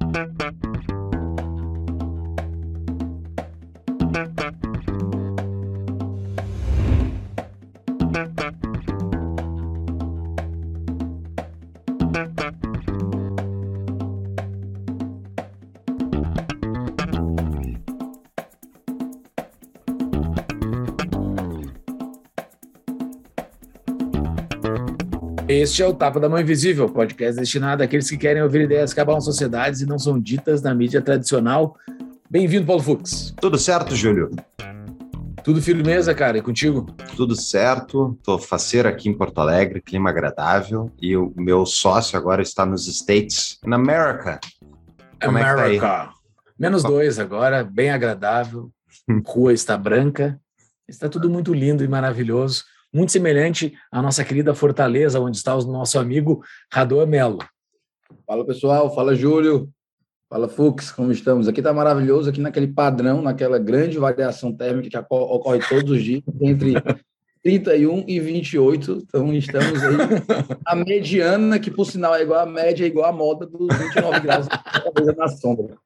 Thank you. Este é o Tapa da Mão Invisível, podcast destinado àqueles que querem ouvir ideias que abalam sociedades e não são ditas na mídia tradicional. Bem-vindo, Paulo Fux. Tudo certo, Júlio? Tudo firmeza, cara, e contigo? Tudo certo, tô faceiro aqui em Porto Alegre, clima agradável, e o meu sócio agora está nos States, na América. Como America. É tá Menos dois agora, bem agradável, rua está branca, está tudo muito lindo e maravilhoso muito semelhante à nossa querida Fortaleza, onde está o nosso amigo Rador Melo. Fala pessoal, fala Júlio, fala Fux, como estamos? Aqui está maravilhoso, aqui naquele padrão, naquela grande variação térmica que ocorre todos os dias, entre 31 e 28, então estamos aí a mediana, que por sinal é igual a média, é igual a moda dos 29 graus na sombra.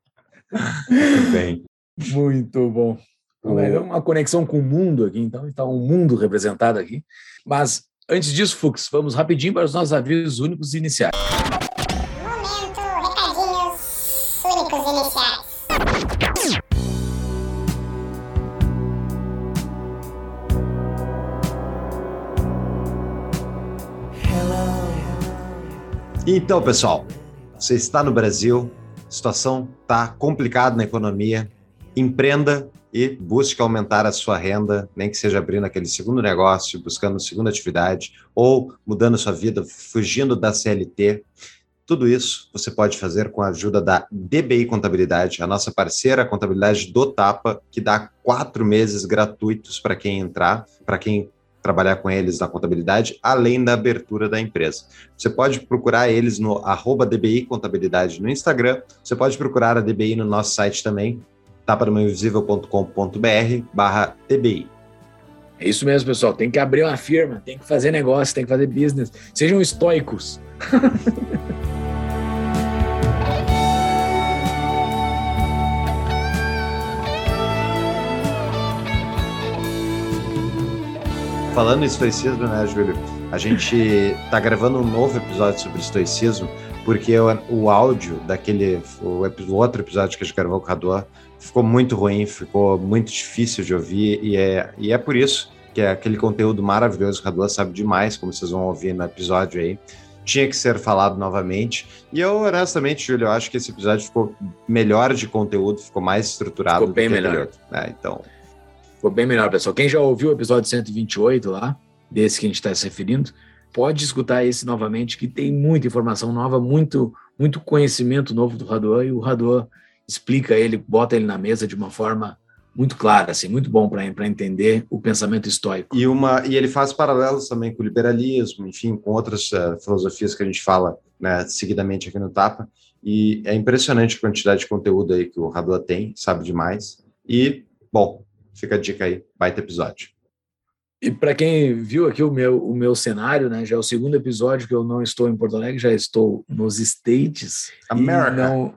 Muito bem. Muito bom. Então, é uma conexão com o mundo aqui, então está um mundo representado aqui. Mas antes disso, Fux, vamos rapidinho para os nossos avisos únicos iniciais. Momento, recadinhos únicos iniciais. Então, pessoal, você está no Brasil, a situação está complicada na economia, empreenda e busque aumentar a sua renda, nem que seja abrindo aquele segundo negócio, buscando segunda atividade ou mudando sua vida, fugindo da CLT. Tudo isso você pode fazer com a ajuda da DBI Contabilidade, a nossa parceira contabilidade do Tapa, que dá quatro meses gratuitos para quem entrar, para quem trabalhar com eles na contabilidade, além da abertura da empresa. Você pode procurar eles no arroba DBI Contabilidade no Instagram, você pode procurar a DBI no nosso site também, tapadomainvisível.com.br barra TBI. É isso mesmo, pessoal. Tem que abrir uma firma, tem que fazer negócio, tem que fazer business. Sejam estoicos. Falando em estoicismo, né, Júlio? A gente está gravando um novo episódio sobre estoicismo, porque o, o áudio daquele o, o, outro episódio que a gente gravou com o Rador ficou muito ruim, ficou muito difícil de ouvir, e é, e é por isso que é aquele conteúdo maravilhoso que a Dua sabe demais, como vocês vão ouvir no episódio aí, tinha que ser falado novamente. E eu, honestamente, Júlio, eu acho que esse episódio ficou melhor de conteúdo, ficou mais estruturado. Ficou bem melhor. Né? Então. Ficou bem melhor, pessoal. Quem já ouviu o episódio 128 lá, desse que a gente está se referindo, pode escutar esse novamente, que tem muita informação nova, muito, muito conhecimento novo do Raduan, e o Raduan explica ele, bota ele na mesa de uma forma muito clara, assim, muito bom para entender o pensamento estoico. E, uma, e ele faz paralelos também com o liberalismo, enfim, com outras uh, filosofias que a gente fala né, seguidamente aqui no Tapa. E é impressionante a quantidade de conteúdo aí que o Radua tem, sabe demais. E, bom, fica a dica aí, baita episódio. E para quem viu aqui o meu, o meu cenário, né, já é o segundo episódio que eu não estou em Porto Alegre, já estou nos States. América. Não,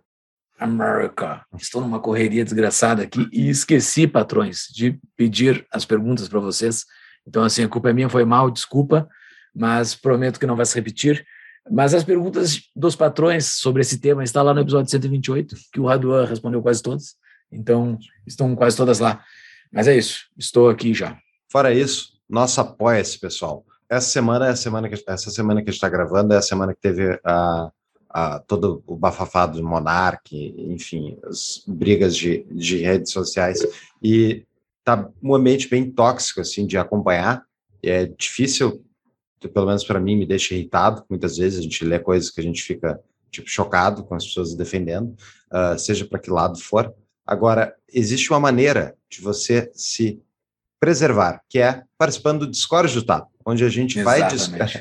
America. Estou numa correria desgraçada aqui e esqueci, patrões, de pedir as perguntas para vocês. Então, assim, a culpa é minha, foi mal, desculpa, mas prometo que não vai se repetir. Mas as perguntas dos patrões sobre esse tema está lá no episódio 128, que o Raduan respondeu quase todas. Então, estão quase todas lá. Mas é isso, estou aqui já. Fora isso, nosso apoia-se, pessoal. Essa semana é a semana que essa semana que está gravando é a semana que teve a a, todo o bafafá do Monark, enfim, as brigas de, de redes sociais, e tá um ambiente bem tóxico, assim, de acompanhar, é difícil, pelo menos para mim, me deixa irritado, muitas vezes a gente lê coisas que a gente fica, tipo, chocado com as pessoas defendendo, uh, seja para que lado for. Agora, existe uma maneira de você se preservar, que é participando do Discord do TAP, onde a gente, vai,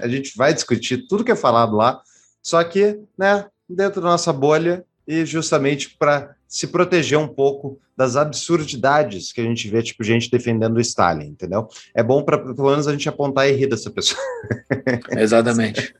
a gente vai discutir tudo que é falado lá, só que, né, dentro da nossa bolha e justamente para se proteger um pouco das absurdidades que a gente vê, tipo, gente defendendo o Stalin, entendeu? É bom para pelo menos a gente apontar e rir dessa pessoa. Exatamente.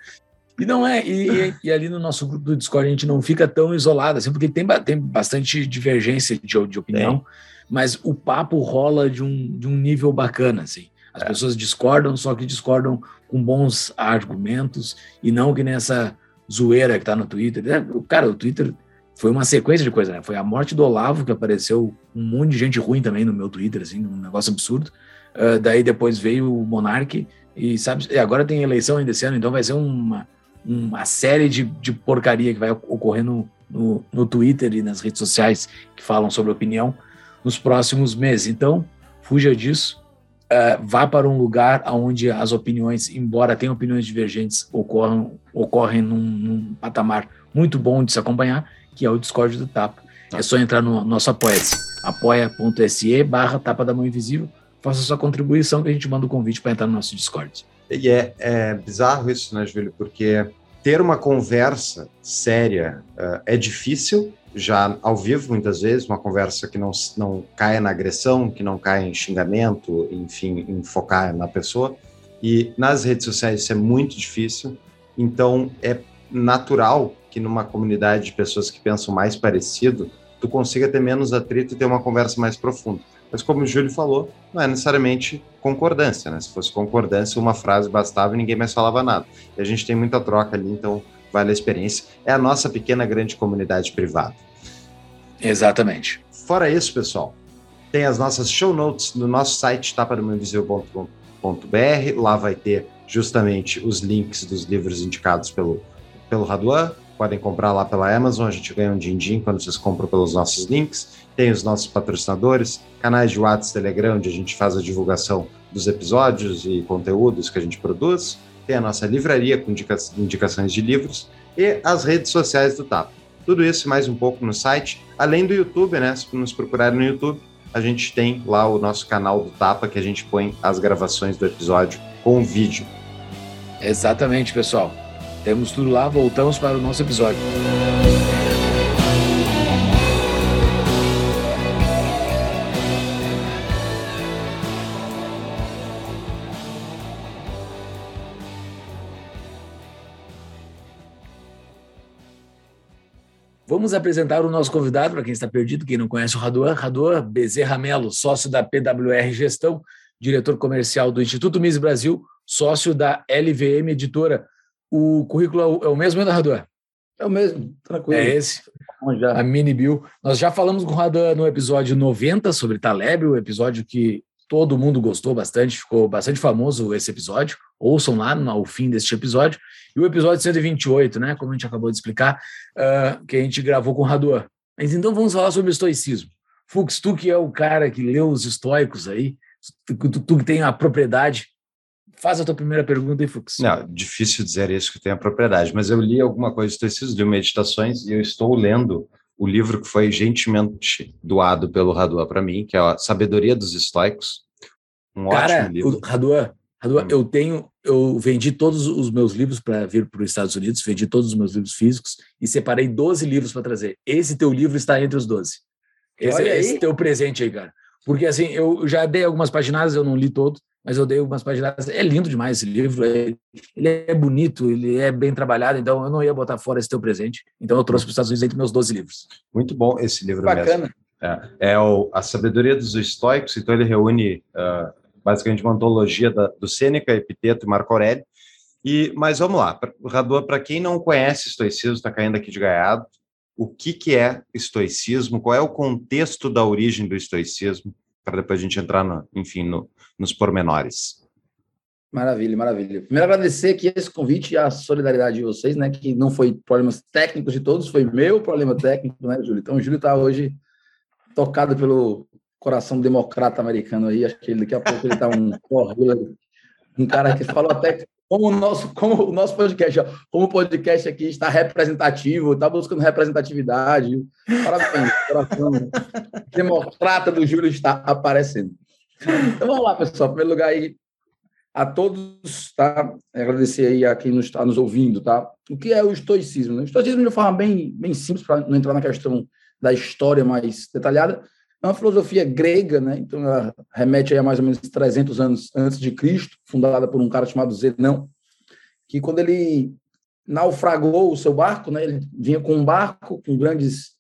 E não é, e, e, ali no nosso grupo do Discord a gente não fica tão isolado, assim, porque tem, tem bastante divergência de, de opinião, mas o papo rola de um, de um nível bacana, assim. As é. pessoas discordam, só que discordam com bons argumentos e não que nessa zoeira que tá no Twitter. É, cara, o Twitter foi uma sequência de coisas, né? Foi a morte do Olavo, que apareceu um monte de gente ruim também no meu Twitter, assim, um negócio absurdo. Uh, daí depois veio o Monark e sabe, e agora tem eleição ainda esse ano, então vai ser uma, uma série de, de porcaria que vai ocorrer no, no, no Twitter e nas redes sociais que falam sobre opinião nos próximos meses. Então, fuja disso. Uh, vá para um lugar onde as opiniões, embora tenham opiniões divergentes, ocorram, ocorrem num, num patamar muito bom de se acompanhar, que é o Discord do Tapa. É só entrar no nosso apoia-se, apoia.se barra Tapa da Mão Invisível, faça sua contribuição que a gente manda o um convite para entrar no nosso Discord. E é, é, bizarro isso, né, Júlio? Porque ter uma conversa séria uh, é difícil, já ao vivo, muitas vezes, uma conversa que não, não caia na agressão, que não caia em xingamento, enfim, em focar na pessoa. E nas redes sociais isso é muito difícil, então é natural que numa comunidade de pessoas que pensam mais parecido, tu consiga ter menos atrito e ter uma conversa mais profunda. Mas como o Júlio falou, não é necessariamente concordância, né? Se fosse concordância, uma frase bastava e ninguém mais falava nada. E a gente tem muita troca ali, então vale a experiência. É a nossa pequena grande comunidade privada. Exatamente. Fora isso, pessoal, tem as nossas show notes no nosso site tapadomainvisível.com.br. Lá vai ter justamente os links dos livros indicados pelo, pelo Raduan. Podem comprar lá pela Amazon, a gente ganha um din-din quando vocês compram pelos nossos links. Tem os nossos patrocinadores, canais de WhatsApp, Telegram, onde a gente faz a divulgação dos episódios e conteúdos que a gente produz. Tem a nossa livraria com indica indicações de livros e as redes sociais do TAP. Tudo isso mais um pouco no site, além do YouTube, né? Se nos procurarem no YouTube, a gente tem lá o nosso canal do Tapa que a gente põe as gravações do episódio com vídeo. Exatamente, pessoal. Temos tudo lá, voltamos para o nosso episódio. Vamos apresentar o nosso convidado, para quem está perdido, quem não conhece o Raduan. Raduan Bezerra Melo, sócio da PWR Gestão, diretor comercial do Instituto Miss Brasil, sócio da LVM Editora. O currículo é o mesmo, ainda, Raduan? É o mesmo, tranquilo. É esse, a mini bill. Nós já falamos com o Raduan no episódio 90 sobre Taleb, o episódio que todo mundo gostou bastante, ficou bastante famoso esse episódio. Ouçam lá no fim deste episódio. E o episódio 128, né, como a gente acabou de explicar, uh, que a gente gravou com o Raduan. Mas então vamos falar sobre o estoicismo. Fux, tu que é o cara que leu os estoicos aí, tu, tu, tu que tem a propriedade, faz a tua primeira pergunta aí, Fux. Não, difícil dizer isso que tem a propriedade, mas eu li alguma coisa de estoicismo, li meditações, e eu estou lendo o livro que foi gentilmente doado pelo Raduan para mim, que é a Sabedoria dos Estoicos. Um Cara, ótimo livro. Hum. Eu tenho, eu vendi todos os meus livros para vir para os Estados Unidos, vendi todos os meus livros físicos e separei 12 livros para trazer. Esse teu livro está entre os 12. Esse, é esse teu presente aí, cara. Porque assim, eu já dei algumas paginadas, eu não li todo, mas eu dei algumas paginadas. É lindo demais esse livro, é, ele é bonito, ele é bem trabalhado, então eu não ia botar fora esse teu presente. Então eu trouxe para os Estados Unidos entre meus 12 livros. Muito bom esse livro Bacana. mesmo. É, é o, a sabedoria dos estoicos, então ele reúne uh, basicamente uma antologia da, do Sêneca, Epiteto e Marco Aurélio. E, mas vamos lá, Radua, para quem não conhece estoicismo, está caindo aqui de gaiado, o que, que é estoicismo, qual é o contexto da origem do estoicismo, para depois a gente entrar, no, enfim, no, nos pormenores. Maravilha, maravilha. Primeiro agradecer aqui esse convite e a solidariedade de vocês, né, que não foi problemas técnicos de todos, foi meu problema técnico, né, Júlio? Então, o Júlio está hoje tocado pelo coração democrata americano aí, acho que ele, daqui a pouco ele tá um um cara que falou até como o nosso, como o nosso podcast, como o podcast aqui está representativo, está buscando representatividade. Parabéns, coração democrata do Júlio está aparecendo. Então vamos lá, pessoal. Em primeiro lugar aí, a todos, tá? Agradecer aí a quem nos está nos ouvindo, tá? O que é o estoicismo? Né? O estoicismo de uma forma bem, bem simples, para não entrar na questão da história mais detalhada, é uma filosofia grega, né? Então ela remete a mais ou menos 300 anos antes de Cristo, fundada por um cara chamado Zenão, que quando ele naufragou o seu barco, né? Ele vinha com um barco com grandes,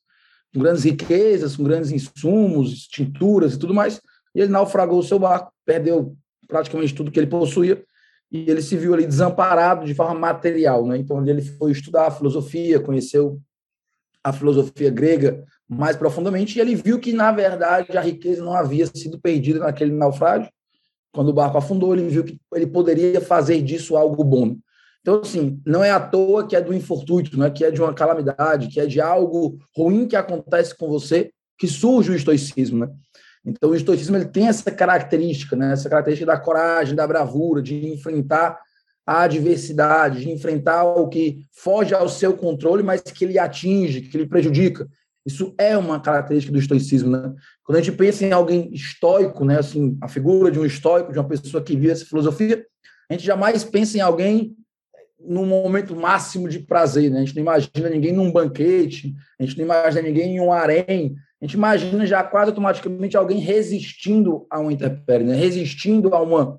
com grandes riquezas, com grandes insumos, tinturas e tudo mais, e ele naufragou o seu barco, perdeu praticamente tudo que ele possuía e ele se viu ali desamparado de forma material, né? Então ele foi estudar a filosofia, conheceu a filosofia grega mais profundamente e ele viu que na verdade a riqueza não havia sido perdida naquele naufrágio. Quando o barco afundou, ele viu que ele poderia fazer disso algo bom. Então, assim, não é à toa que é do infortúnio, não é que é de uma calamidade, que é de algo ruim que acontece com você, que surge o estoicismo, né? Então, o estoicismo ele tem essa característica, né? essa característica da coragem, da bravura, de enfrentar a adversidade, de enfrentar o que foge ao seu controle, mas que ele atinge, que ele prejudica. Isso é uma característica do estoicismo, né? Quando a gente pensa em alguém estoico, né, assim, a figura de um estoico, de uma pessoa que vive essa filosofia, a gente jamais pensa em alguém num momento máximo de prazer, né? A gente não imagina ninguém num banquete, a gente não imagina ninguém em um harém, a gente imagina já quase automaticamente alguém resistindo a uma intempérie, né? resistindo a uma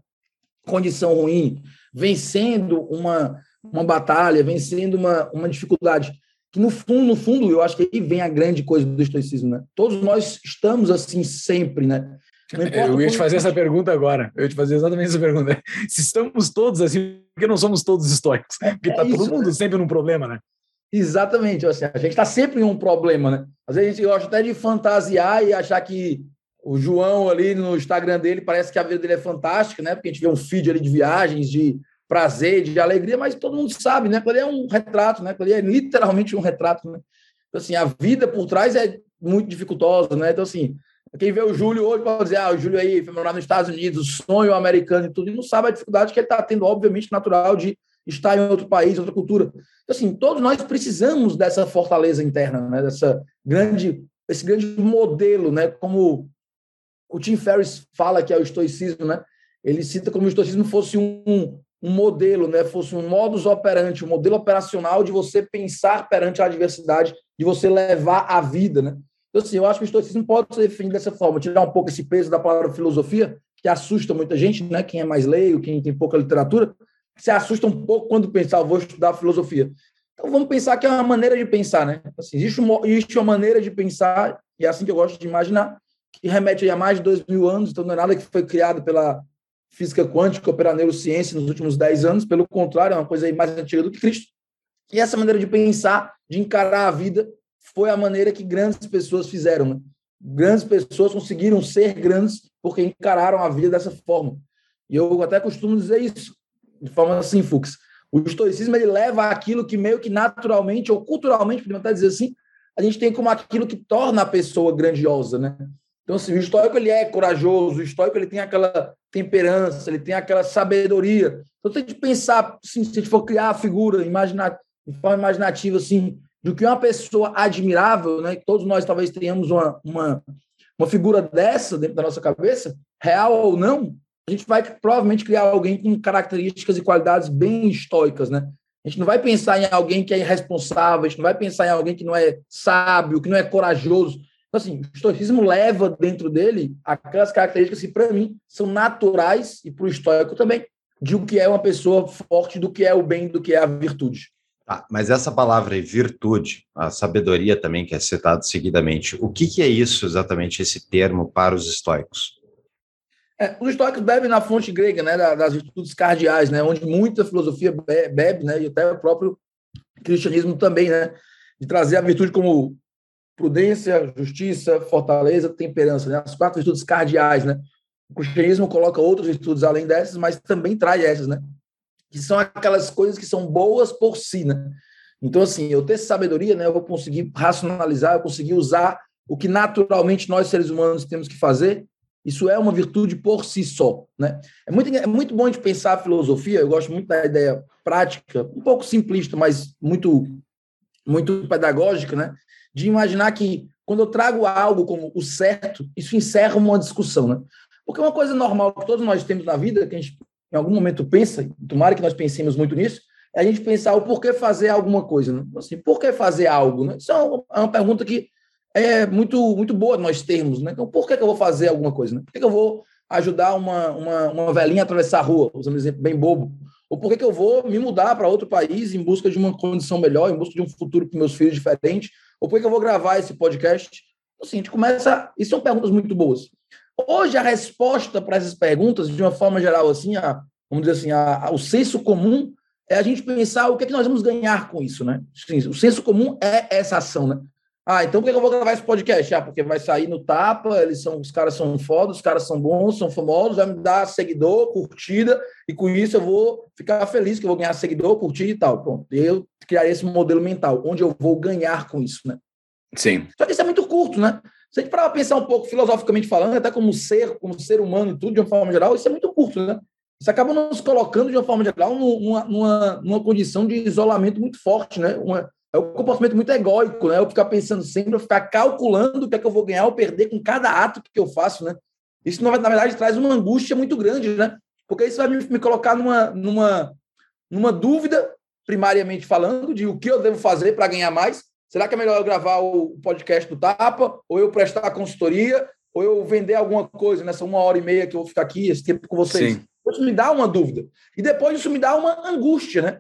condição ruim, vencendo uma, uma batalha, vencendo uma, uma dificuldade. Que no fundo, no fundo, eu acho que aí vem a grande coisa do estoicismo, né? Todos nós estamos assim sempre, né? Eu ia te fazer essa pergunta agora. Eu ia te fazer exatamente essa pergunta. Se estamos todos assim, por que não somos todos estoicos? Porque está é todo mundo né? sempre num problema, né? Exatamente. Assim, a gente está sempre em um problema, né? Às vezes a gente gosta até de fantasiar e achar que o João ali no Instagram dele parece que a vida dele é fantástica, né? Porque a gente vê um feed ali de viagens, de prazer, de alegria, mas todo mundo sabe, né? Ele é um retrato, né? Ele é literalmente um retrato, né? Então, assim, a vida por trás é muito dificultosa, né? Então, assim, quem vê o Júlio hoje pode dizer, ah, o Júlio aí foi morar nos Estados Unidos, sonho americano e tudo, e não sabe a dificuldade que ele está tendo, obviamente, natural de estar em outro país, outra cultura. Então, assim, todos nós precisamos dessa fortaleza interna, né? Dessa grande, esse grande modelo, né? Como o Tim Ferriss fala que é o estoicismo, né? Ele cita como o estoicismo fosse um, um modelo, né? Fosse um modus operandi, um modelo operacional de você pensar perante a adversidade, de você levar a vida, né? Então, assim, eu acho que o estoicismo pode ser definido dessa forma, tirar um pouco esse peso da palavra filosofia, que assusta muita gente, né? Quem é mais leigo, quem tem pouca literatura, se assusta um pouco quando pensar, vou estudar filosofia. Então, vamos pensar que é uma maneira de pensar, né? Assim, existe, uma, existe uma maneira de pensar, e é assim que eu gosto de imaginar, que remete a mais de dois mil anos, então não é nada que foi criado pela física quântica ou pela neurociência nos últimos dez anos, pelo contrário, é uma coisa mais antiga do que Cristo. E essa maneira de pensar, de encarar a vida, foi a maneira que grandes pessoas fizeram. Né? Grandes pessoas conseguiram ser grandes porque encararam a vida dessa forma. E eu até costumo dizer isso de forma assim, Fux. O estoicismo ele leva aquilo que meio que naturalmente ou culturalmente, podemos até dizer assim, a gente tem como aquilo que torna a pessoa grandiosa, né? Então, assim, o estoico ele é corajoso, o estoico ele tem aquela temperança, ele tem aquela sabedoria. Então, tem que pensar, assim, se a gente for criar a figura, imaginar, de forma imaginativa, assim, do que uma pessoa admirável, né? Todos nós talvez tenhamos uma, uma, uma figura dessa dentro da nossa cabeça, real ou não, a gente vai provavelmente criar alguém com características e qualidades bem estoicas, né? A gente não vai pensar em alguém que é irresponsável, a gente não vai pensar em alguém que não é sábio, que não é corajoso. Então, assim, o estoicismo leva dentro dele aquelas características que, para mim, são naturais, e para o estoico também, de o que é uma pessoa forte, do que é o bem, do que é a virtude. Ah, mas essa palavra virtude, a sabedoria também, que é citado seguidamente, o que, que é isso exatamente, esse termo para os estoicos? É, os estoicos bebem na fonte grega, né, das virtudes cardeais, né, onde muita filosofia bebe, né, e até o próprio cristianismo também, né, de trazer a virtude como prudência, justiça, fortaleza, temperança, né, as quatro virtudes cardeais, né. O cristianismo coloca outras virtudes além dessas, mas também traz essas, né, que são aquelas coisas que são boas por si, né. Então, assim, eu ter sabedoria, né, eu vou conseguir racionalizar, eu conseguir usar o que naturalmente nós seres humanos temos que fazer isso é uma virtude por si só. Né? É, muito, é muito bom de pensar a filosofia, eu gosto muito da ideia prática, um pouco simplista, mas muito, muito pedagógica, né? De imaginar que quando eu trago algo como o certo, isso encerra uma discussão. Né? Porque uma coisa normal que todos nós temos na vida, que a gente em algum momento pensa, tomara que nós pensemos muito nisso, é a gente pensar o porquê fazer alguma coisa. Né? Assim, por que fazer algo? Né? Isso é uma, é uma pergunta que é muito, muito boa nós termos, né? Então, por que, que eu vou fazer alguma coisa? Né? Por que, que eu vou ajudar uma, uma, uma velhinha a atravessar a rua, usando um exemplo bem bobo? Ou por que, que eu vou me mudar para outro país em busca de uma condição melhor, em busca de um futuro para meus filhos diferente? Ou por que, que eu vou gravar esse podcast? Assim, a gente começa. Isso são perguntas muito boas. Hoje, a resposta para essas perguntas, de uma forma geral, assim, a, vamos dizer assim, a, a, o senso comum é a gente pensar o que, é que nós vamos ganhar com isso, né? O senso comum é essa ação, né? Ah, então por que eu vou gravar esse podcast? Ah, porque vai sair no tapa, eles são, os caras são fodas, os caras são bons, são famosos, vai me dar seguidor, curtida, e com isso eu vou ficar feliz que eu vou ganhar seguidor, curtida e tal. Pronto. Eu criaria esse modelo mental, onde eu vou ganhar com isso, né? Sim. Só que isso é muito curto, né? Se a gente parar pensar um pouco filosoficamente falando, até como ser, como ser humano e tudo, de uma forma geral, isso é muito curto, né? Isso acaba nos colocando, de uma forma geral, numa, numa, numa condição de isolamento muito forte, né? Uma, é um comportamento muito egóico, né? Eu ficar pensando sempre, eu ficar calculando o que é que eu vou ganhar ou perder com cada ato que eu faço, né? Isso, na verdade, traz uma angústia muito grande, né? Porque isso vai me, me colocar numa, numa, numa dúvida, primariamente falando, de o que eu devo fazer para ganhar mais. Será que é melhor eu gravar o podcast do Tapa, ou eu prestar consultoria, ou eu vender alguma coisa nessa uma hora e meia que eu vou ficar aqui, esse tempo com vocês? Sim. Isso me dá uma dúvida. E depois isso me dá uma angústia, né?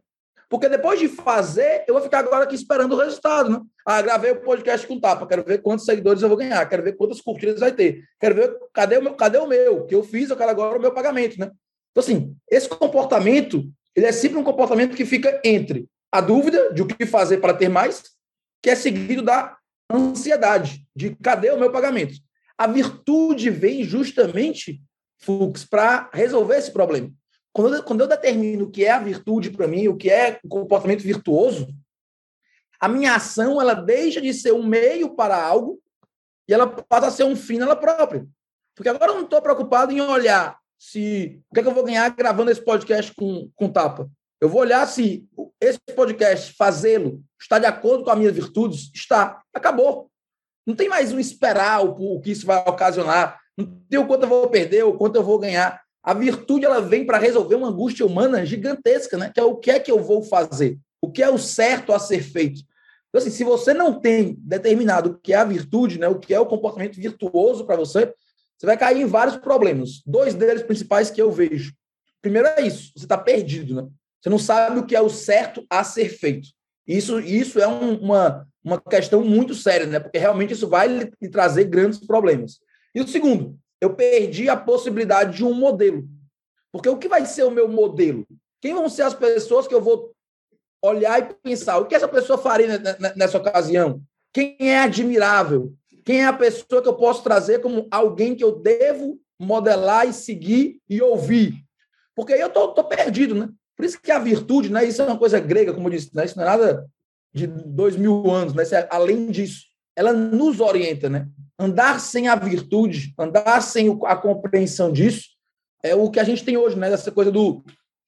Porque depois de fazer, eu vou ficar agora aqui esperando o resultado, né? Ah, gravei o podcast com tapa, quero ver quantos seguidores eu vou ganhar, quero ver quantas curtidas vai ter, quero ver cadê o meu, cadê o meu, que eu fiz, eu quero agora o meu pagamento, né? Então, assim, esse comportamento, ele é sempre um comportamento que fica entre a dúvida de o que fazer para ter mais, que é seguido da ansiedade, de cadê o meu pagamento. A virtude vem justamente Fux, para resolver esse problema. Quando eu, quando eu determino o que é a virtude para mim, o que é o comportamento virtuoso, a minha ação ela deixa de ser um meio para algo e ela passa a ser um fim nela própria. Porque agora eu não estou preocupado em olhar se o que, é que eu vou ganhar gravando esse podcast com, com tapa. Eu vou olhar se esse podcast, fazê-lo, está de acordo com as minhas virtudes. Está. Acabou. Não tem mais um esperar o, o que isso vai ocasionar. Não tem o quanto eu vou perder, o quanto eu vou ganhar. A virtude ela vem para resolver uma angústia humana gigantesca, né? Que é o que é que eu vou fazer, o que é o certo a ser feito. Então, assim, se você não tem determinado o que é a virtude, né, o que é o comportamento virtuoso para você, você vai cair em vários problemas. Dois deles principais que eu vejo. Primeiro é isso, você está perdido, né? Você não sabe o que é o certo a ser feito. Isso, isso é um, uma, uma questão muito séria, né? Porque realmente isso vai lhe, trazer grandes problemas. E o segundo, eu perdi a possibilidade de um modelo. Porque o que vai ser o meu modelo? Quem vão ser as pessoas que eu vou olhar e pensar? O que essa pessoa faria nessa ocasião? Quem é admirável? Quem é a pessoa que eu posso trazer como alguém que eu devo modelar e seguir e ouvir? Porque aí eu tô, tô perdido, né? Por isso que a virtude, né? Isso é uma coisa grega, como eu disse, né? Isso não é nada de dois mil anos, né? É, além disso, ela nos orienta, né? andar sem a virtude, andar sem a compreensão disso, é o que a gente tem hoje, né? Essa coisa do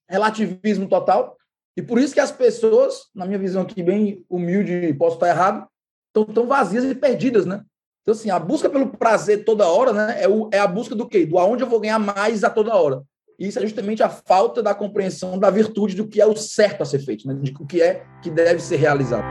relativismo total. E por isso que as pessoas, na minha visão aqui bem humilde, posso estar errado, estão tão vazias e perdidas, né? Então, assim, a busca pelo prazer toda hora, né? É, o, é a busca do quê? Do aonde eu vou ganhar mais a toda hora. E isso é justamente a falta da compreensão da virtude do que é o certo a ser feito, né? de o que é que deve ser realizado.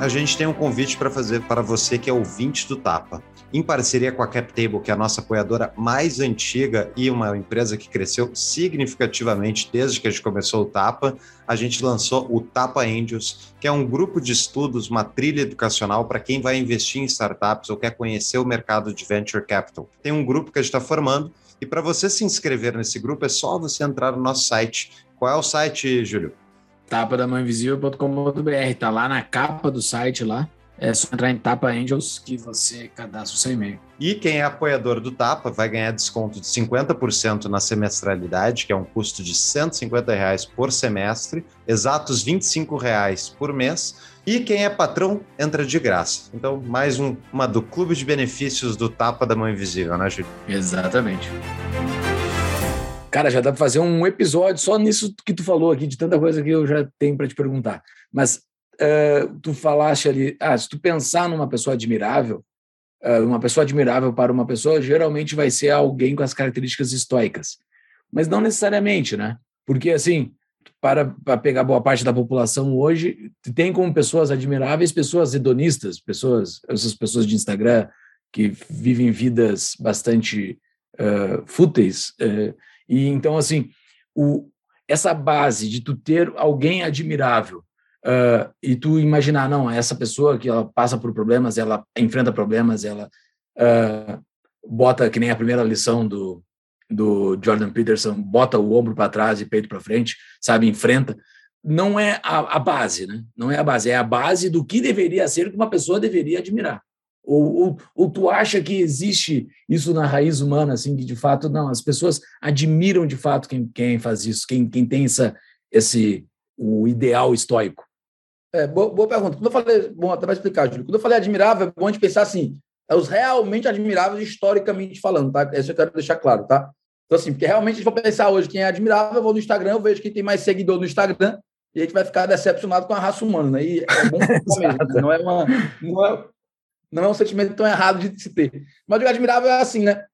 A gente tem um convite para fazer para você que é ouvinte do Tapa. Em parceria com a CapTable, que é a nossa apoiadora mais antiga e uma empresa que cresceu significativamente desde que a gente começou o Tapa, a gente lançou o Tapa Angels, que é um grupo de estudos, uma trilha educacional para quem vai investir em startups ou quer conhecer o mercado de venture capital. Tem um grupo que a gente está formando e para você se inscrever nesse grupo é só você entrar no nosso site. Qual é o site, Júlio? tapadamãoinvisível.com.br, tá lá na capa do site lá. É só entrar em Tapa Angels que você cadastra o seu e-mail. E quem é apoiador do Tapa vai ganhar desconto de 50% na semestralidade, que é um custo de 150 reais por semestre, exatos 25 reais por mês e quem é patrão entra de graça. Então, mais um, uma do clube de benefícios do Tapa da Mão Invisível, né, Júlio? Exatamente. Cara, já dá para fazer um episódio só nisso que tu falou aqui, de tanta coisa que eu já tenho para te perguntar. Mas uh, tu falaste ali, ah, se tu pensar numa pessoa admirável, uh, uma pessoa admirável para uma pessoa geralmente vai ser alguém com as características estoicas. Mas não necessariamente, né? Porque, assim, para, para pegar boa parte da população hoje, tem como pessoas admiráveis pessoas hedonistas, pessoas, essas pessoas de Instagram que vivem vidas bastante uh, fúteis. Uh, e então, assim, o, essa base de tu ter alguém admirável uh, e tu imaginar, não, essa pessoa que ela passa por problemas, ela enfrenta problemas, ela bota, que nem a primeira lição do, do Jordan Peterson, bota o ombro para trás e peito para frente, sabe, enfrenta, não é a, a, base, né? Não é a base, é a base do que deveria ser que uma pessoa deveria admirar. Ou, ou, ou, tu acha que existe isso na raiz humana, assim, que de fato, não, as pessoas admiram de fato quem, quem faz isso, quem, quem tem essa, esse, o ideal estoico? É, boa, boa pergunta. Quando eu falei, bom, até vai explicar, Júlio, quando eu falei admirável, é bom a gente pensar assim, é os realmente admiráveis historicamente falando, tá? Isso eu quero deixar claro, tá? Então, assim, porque realmente, se for pensar hoje quem é admirável, eu vou no Instagram, eu vejo quem tem mais seguidor no Instagram, e a gente vai ficar decepcionado com a raça humana, né? E é bom mesmo, né? não é uma... Não é, não é um sentimento tão errado de se ter. Mas o admirável é assim, né?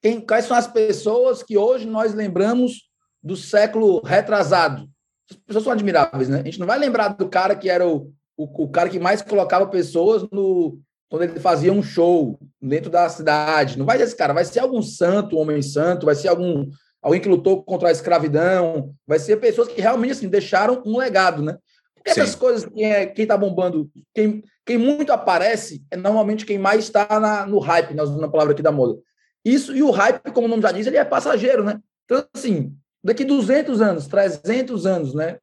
Quem, quais são as pessoas que hoje nós lembramos do século retrasado? As pessoas são admiráveis, né? A gente não vai lembrar do cara que era o, o, o cara que mais colocava pessoas no quando ele fazia um show dentro da cidade. Não vai ser esse cara, vai ser algum santo, homem santo, vai ser algum alguém que lutou contra a escravidão, vai ser pessoas que realmente assim deixaram um legado, né? Porque essas coisas, quem é, quem tá bombando, quem, quem muito aparece é normalmente quem mais está no hype, né, usando a palavra aqui da moda. Isso, e o hype, como o nome já diz, ele é passageiro, né? Então, assim, daqui 200 anos, 300 anos, né?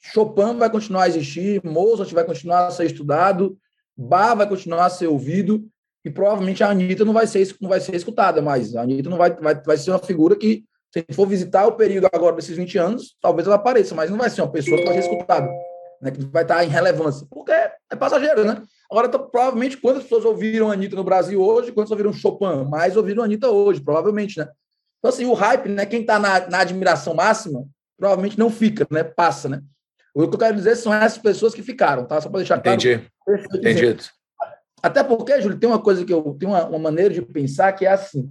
Chopin vai continuar a existir, Mozart vai continuar a ser estudado, Bach vai continuar a ser ouvido, e provavelmente a Anitta não vai ser, não vai ser escutada mais. A Anitta não vai, vai, vai ser uma figura que, se for visitar o período agora desses 20 anos, talvez ela apareça, mas não vai ser uma pessoa que vai ser escutada né, que vai estar em relevância, porque é passageiro, né? Agora, então, provavelmente, quantas pessoas ouviram a Anitta no Brasil hoje, quantas ouviram Chopin? Mais ouviram a Anitta hoje, provavelmente, né? Então, assim, o hype, né? Quem está na, na admiração máxima, provavelmente não fica, né? Passa, né? O que eu quero dizer são essas pessoas que ficaram, tá? Só para deixar claro. Entendi. Entendi. Até porque, Júlio, tem uma coisa que eu tenho uma, uma maneira de pensar que é assim.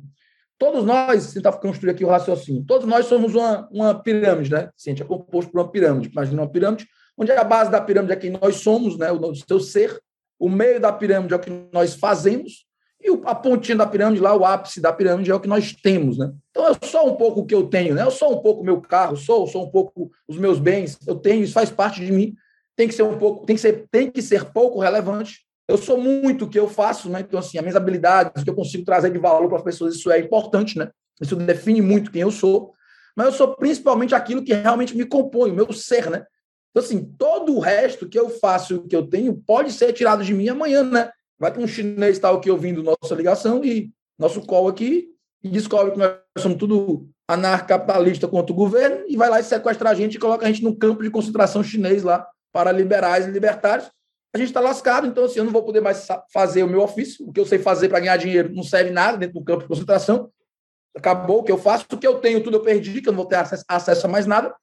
Todos nós, tentar construir aqui o raciocínio, todos nós somos uma, uma pirâmide, né? Gente é composto por uma pirâmide. Imagina uma pirâmide onde a base da pirâmide é quem nós somos, né, o seu ser, o meio da pirâmide é o que nós fazemos, e a pontinha da pirâmide lá, o ápice da pirâmide é o que nós temos, né? Então eu sou um pouco o que eu tenho, né? Eu sou um pouco o meu carro, sou, sou um pouco os meus bens, eu tenho, isso faz parte de mim. Tem que ser um pouco, tem que ser, tem que ser pouco relevante. Eu sou muito o que eu faço, né? Então assim, as minhas habilidades, o que eu consigo trazer de valor para as pessoas, isso é importante, né? Isso define muito quem eu sou. Mas eu sou principalmente aquilo que realmente me compõe, o meu ser, né? Então, assim, todo o resto que eu faço, que eu tenho, pode ser tirado de mim amanhã, né? Vai que um chinês está aqui ouvindo nossa ligação e nosso call aqui e descobre que nós somos tudo anarcapitalista contra o governo e vai lá e sequestra a gente e coloca a gente num campo de concentração chinês lá para liberais e libertários. A gente está lascado, então assim, eu não vou poder mais fazer o meu ofício. O que eu sei fazer para ganhar dinheiro não serve nada dentro do campo de concentração. Acabou o que eu faço, o que eu tenho, tudo eu perdi, que eu não vou ter acesso, a mais nada.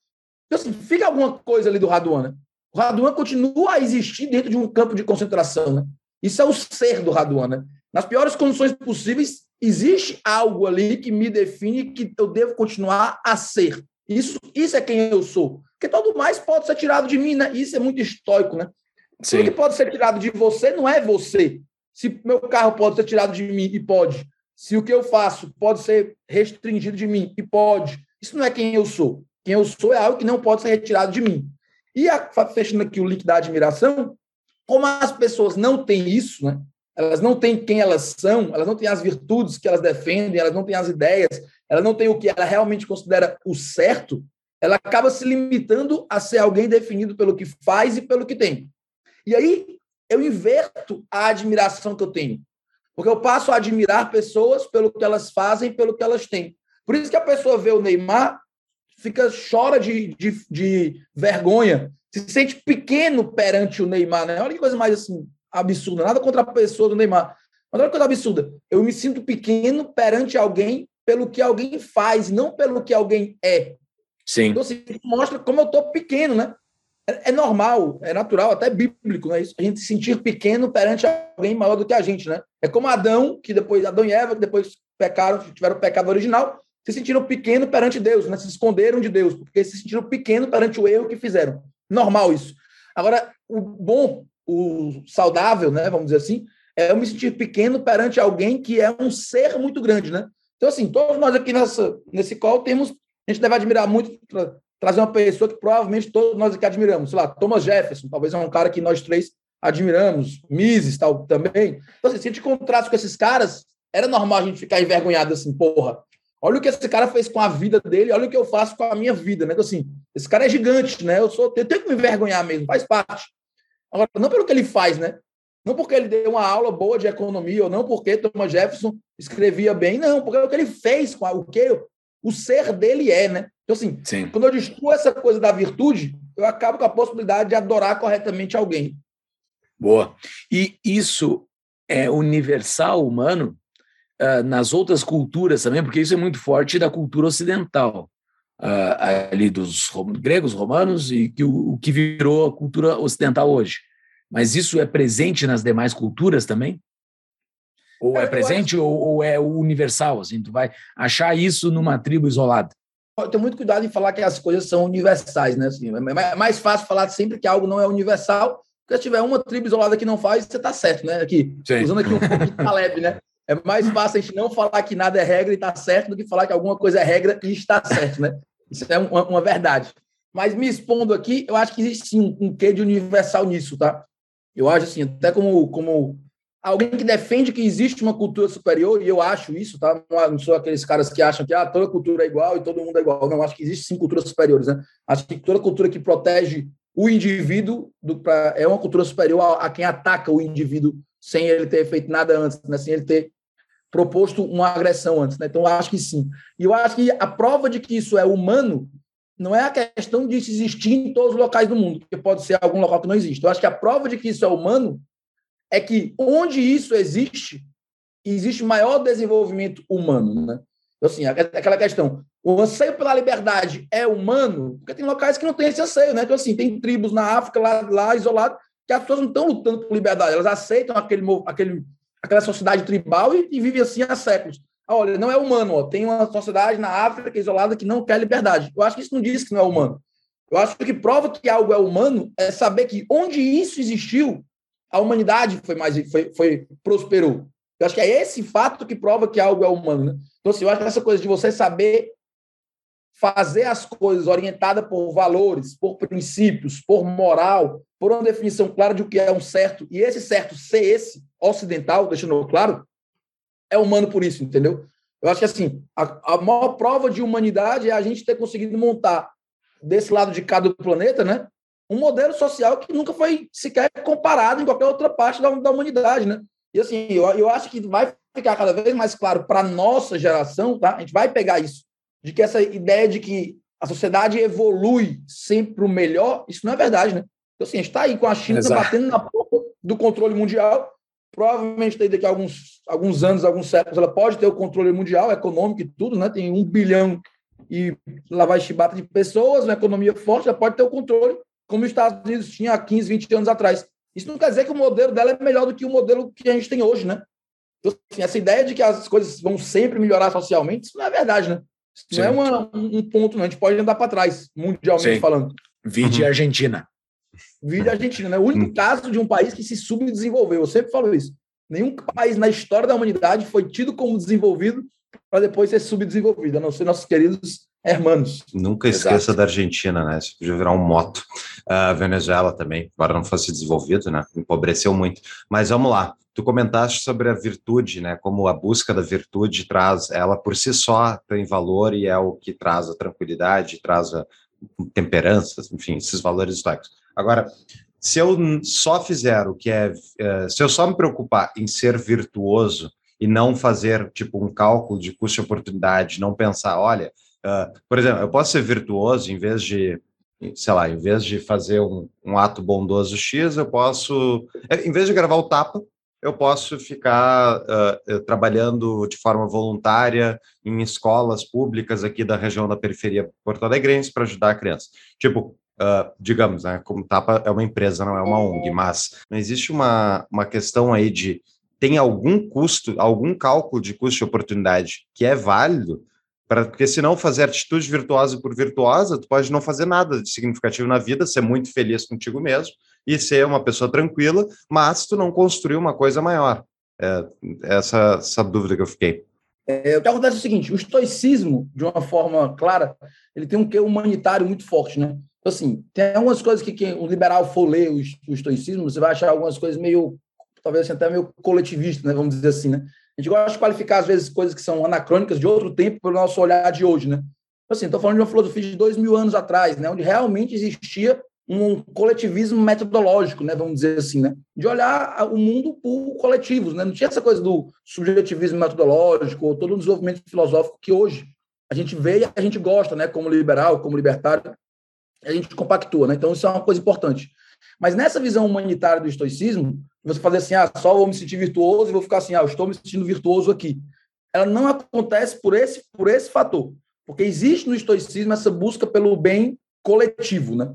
Então, assim, fica alguma coisa ali do Raduan, né? O Raduan continua a existir dentro de um campo de concentração, né? Isso é o ser do Raduan, né? Nas piores condições possíveis, existe algo ali que me define que eu devo continuar a ser. Isso, isso é quem eu sou. Porque todo mais pode ser tirado de mim, né? Isso é muito estoico, né? Sim. Tudo que pode ser tirado de você não é você. Se meu carro pode ser tirado de mim, e pode. Se o que eu faço pode ser restringido de mim, e pode. Isso não é quem eu sou. Quem eu sou é algo que não pode ser retirado de mim. E a, fechando aqui o link da admiração, como as pessoas não têm isso, né? Elas não têm quem elas são, elas não têm as virtudes que elas defendem, elas não têm as ideias, elas não têm o que ela realmente considera o certo, ela acaba se limitando a ser alguém definido pelo que faz e pelo que tem. E aí eu inverto a admiração que eu tenho. Porque eu passo a admirar pessoas pelo que elas fazem, pelo que elas têm. Por isso que a pessoa vê o Neymar fica chora de, de, de vergonha, se sente pequeno perante o Neymar, né? Olha que coisa mais assim absurda, nada contra a pessoa do Neymar. Mas olha que coisa absurda. Eu me sinto pequeno perante alguém pelo que alguém faz, não pelo que alguém é. Sim. Então, assim, mostra como eu estou pequeno, né? É, é, normal, é natural, até bíblico, né? Isso, a gente se sentir pequeno perante alguém maior do que a gente, né? É como Adão, que depois, Adão e Eva, que depois pecaram, tiveram o pecado original, se sentiram pequeno perante Deus, né? se esconderam de Deus, porque se sentiram pequeno perante o erro que fizeram. Normal isso. Agora, o bom, o saudável, né, vamos dizer assim, é eu me sentir pequeno perante alguém que é um ser muito grande, né? Então, assim, todos nós aqui nessa, nesse call temos, a gente deve admirar muito trazer uma pessoa que provavelmente todos nós aqui admiramos, sei lá, Thomas Jefferson, talvez é um cara que nós três admiramos, Mises tal também. Então, assim, se a gente encontrasse com esses caras, era normal a gente ficar envergonhado assim, porra. Olha o que esse cara fez com a vida dele, olha o que eu faço com a minha vida, né? Então, assim, esse cara é gigante, né? Eu sou, eu tenho que me envergonhar mesmo, faz parte. Agora, não pelo que ele faz, né? Não porque ele deu uma aula boa de economia, ou não porque Thomas Jefferson escrevia bem, não, porque é o que ele fez com a, o que o ser dele é, né? Então, assim, Sim. quando eu destruo essa coisa da virtude, eu acabo com a possibilidade de adorar corretamente alguém. Boa. E isso é universal, humano, uh, nas outras culturas também, porque isso é muito forte da cultura ocidental, uh, ali dos gregos, romanos, e que o, o, que virou a cultura ocidental hoje. Mas isso é presente nas demais culturas também? Ou é, é presente ou, ou, é universal? Assim, tu vai achar isso numa tribo isolada? Eu tenho muito cuidado em falar que as coisas são universais, né? Assim, é mais fácil falar sempre que algo não é universal, porque se tiver uma tribo isolada que não faz, você está certo, né? Aqui, Sim. usando aqui um pouco de Taleb, né? É mais fácil a gente não falar que nada é regra e está certo do que falar que alguma coisa é regra e está certo, né? Isso é uma, uma verdade. Mas me expondo aqui, eu acho que existe sim um, um quê de universal nisso, tá? Eu acho assim, até como, como alguém que defende que existe uma cultura superior, e eu acho isso, tá? Não sou aqueles caras que acham que ah, toda cultura é igual e todo mundo é igual. Não, acho que existe sim culturas superiores, né? Acho que toda cultura que protege o indivíduo do, pra, é uma cultura superior a, a, quem ataca o indivíduo sem ele ter feito nada antes, né? sem ele ter proposto uma agressão antes. Né? Então, eu acho que sim. E eu acho que a prova de que isso é humano não é a questão de existir em todos os locais do mundo, porque pode ser algum local que não existe. Eu acho que a prova de que isso é humano é que onde isso existe, existe maior desenvolvimento humano. Né? Então, assim, aquela questão, o anseio pela liberdade é humano, porque tem locais que não tem esse anseio, né? Então, assim, tem tribos na África, lá, lá isolado, que as pessoas não estão lutando por liberdade, elas aceitam aquele, aquele, aquela sociedade tribal e, e vivem assim há séculos. Ah, olha, não é humano, ó. tem uma sociedade na África isolada que não quer liberdade. Eu acho que isso não diz que não é humano. Eu acho que prova que algo é humano é saber que onde isso existiu, a humanidade foi mais foi, foi prosperou. Eu acho que é esse fato que prova que algo é humano. Né? Então, assim, eu acho que essa coisa de você saber fazer as coisas orientada por valores, por princípios, por moral, por uma definição clara de o que é um certo, e esse certo ser esse, ocidental, deixando claro, é humano por isso, entendeu? Eu acho que assim, a, a maior prova de humanidade é a gente ter conseguido montar desse lado de cada planeta, né? Um modelo social que nunca foi sequer comparado em qualquer outra parte da, da humanidade, né? E assim, eu, eu acho que vai ficar cada vez mais claro para nossa geração, tá? A gente vai pegar isso de que essa ideia de que a sociedade evolui sempre para o melhor, isso não é verdade, né? Então, assim, a gente está aí com a China Exato. batendo na porta do controle mundial, provavelmente daqui a alguns, alguns anos, alguns séculos, ela pode ter o controle mundial, econômico e tudo, né? Tem um bilhão e lá vai chibata de pessoas, uma economia forte, ela pode ter o controle, como os Estados Unidos tinha há 15, 20 anos atrás. Isso não quer dizer que o modelo dela é melhor do que o modelo que a gente tem hoje, né? Então, assim, essa ideia de que as coisas vão sempre melhorar socialmente, isso não é verdade, né? Isso não é uma, um ponto, não. A gente pode andar para trás, mundialmente Sim. falando. Vide uhum. Argentina. Vide Argentina, né? O único uhum. caso de um país que se subdesenvolveu. Eu sempre falo isso. Nenhum país na história da humanidade foi tido como desenvolvido para depois ser subdesenvolvido, a não ser nossos queridos hermanos. Nunca esqueça Exato. da Argentina, né? Isso podia virar um moto. A uh, Venezuela também, embora não fosse desenvolvido, né? Empobreceu muito. Mas vamos lá. Tu comentaste sobre a virtude, né? Como a busca da virtude traz, ela por si só tem valor e é o que traz a tranquilidade, traz a temperança, enfim, esses valores históricos. Agora, se eu só fizer o que é, é, se eu só me preocupar em ser virtuoso e não fazer tipo um cálculo de custo e oportunidade, não pensar, olha, uh, por exemplo, eu posso ser virtuoso em vez de sei lá, em vez de fazer um, um ato bondoso X, eu posso, em vez de gravar o tapa, eu posso ficar uh, trabalhando de forma voluntária em escolas públicas aqui da região da periferia porto-alegrense para ajudar a criança. Tipo, uh, digamos, né, como Tapa é uma empresa, não é uma ONG, mas não existe uma, uma questão aí de tem algum custo, algum cálculo de custo de oportunidade que é válido para porque se não fazer atitude virtuosa por virtuosa, tu pode não fazer nada de significativo na vida, ser muito feliz contigo mesmo e ser uma pessoa tranquila, mas tu não construir uma coisa maior. É, essa, essa dúvida que eu fiquei. É, o que acontece é o seguinte: o estoicismo, de uma forma clara, ele tem um quê humanitário muito forte, né? Então, assim, tem algumas coisas que quem o liberal for ler o, o estoicismo, você vai achar algumas coisas meio, talvez assim, até meio coletivistas, né? Vamos dizer assim, né? A gente gosta de qualificar, às vezes, coisas que são anacrônicas de outro tempo pelo nosso olhar de hoje, né? Então, assim, estou falando de uma filosofia de dois mil anos atrás, né? Onde realmente existia um coletivismo metodológico, né, vamos dizer assim, né, de olhar o mundo por coletivos, né, não tinha essa coisa do subjetivismo metodológico ou todo o desenvolvimento filosófico que hoje a gente vê e a gente gosta, né, como liberal, como libertário, a gente compactua, né, então isso é uma coisa importante. Mas nessa visão humanitária do estoicismo, você fazer assim, ah, só vou me sentir virtuoso e vou ficar assim, ah, eu estou me sentindo virtuoso aqui. Ela não acontece por esse por esse fator, porque existe no estoicismo essa busca pelo bem coletivo, né?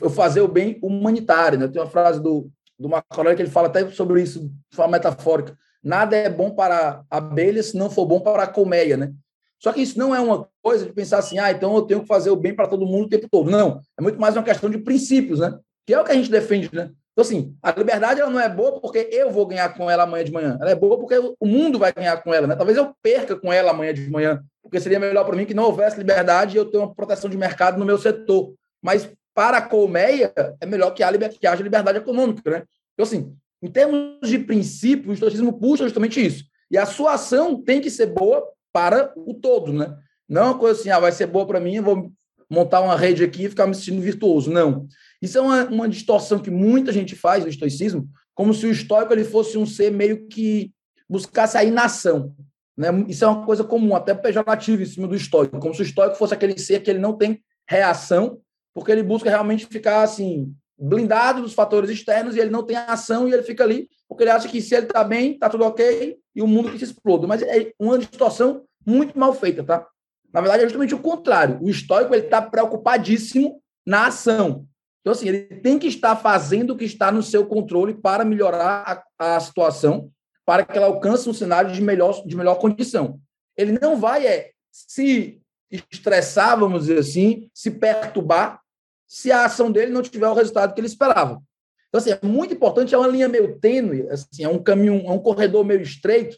eu fazer o bem humanitário. Né? Tem uma frase do, do Marco que ele fala até sobre isso de forma metafórica. Nada é bom para a abelha se não for bom para a colmeia, né? Só que isso não é uma coisa de pensar assim, ah, então eu tenho que fazer o bem para todo mundo o tempo todo. Não, é muito mais uma questão de princípios, né? Que é o que a gente defende, né? Então, assim, a liberdade ela não é boa porque eu vou ganhar com ela amanhã de manhã. Ela é boa porque o mundo vai ganhar com ela, né? Talvez eu perca com ela amanhã de manhã, porque seria melhor para mim que não houvesse liberdade e eu ter uma proteção de mercado no meu setor. Mas para a colmeia, é melhor que, haja, liberdade econômica. Né? Então, assim, em termos de princípio, o estoicismo puxa justamente isso. E a sua ação tem que ser boa para o todo, né? Não é uma coisa assim, ah, vai ser boa para mim, eu vou montar uma rede aqui e ficar me sentindo virtuoso. Não. Isso é uma, uma distorção que muita gente faz no estoicismo, como se o estoico ele fosse um ser meio que buscasse a inação. Né? Isso é uma coisa comum, até pejorativo em cima do estoico, como se o estoico fosse aquele ser que ele não tem reação porque ele busca realmente ficar assim blindado dos fatores externos e ele não tem ação e ele fica ali porque ele acha que se ele está bem, está tudo ok e o mundo que se exploda. Mas é uma situação muito mal feita, tá? Na verdade, é justamente o contrário. O estoico ele está preocupadíssimo na ação. Então, assim, ele tem que estar fazendo o que está no seu controle para melhorar a, a situação, para que ela alcance um cenário de melhor, de melhor condição. Ele não vai é, se estressar, vamos dizer assim, se perturbar se a ação dele não tiver o resultado que ele esperava. Então, assim, é muito importante, é uma linha meio tênue, assim, é um caminho, é um corredor meio estreito,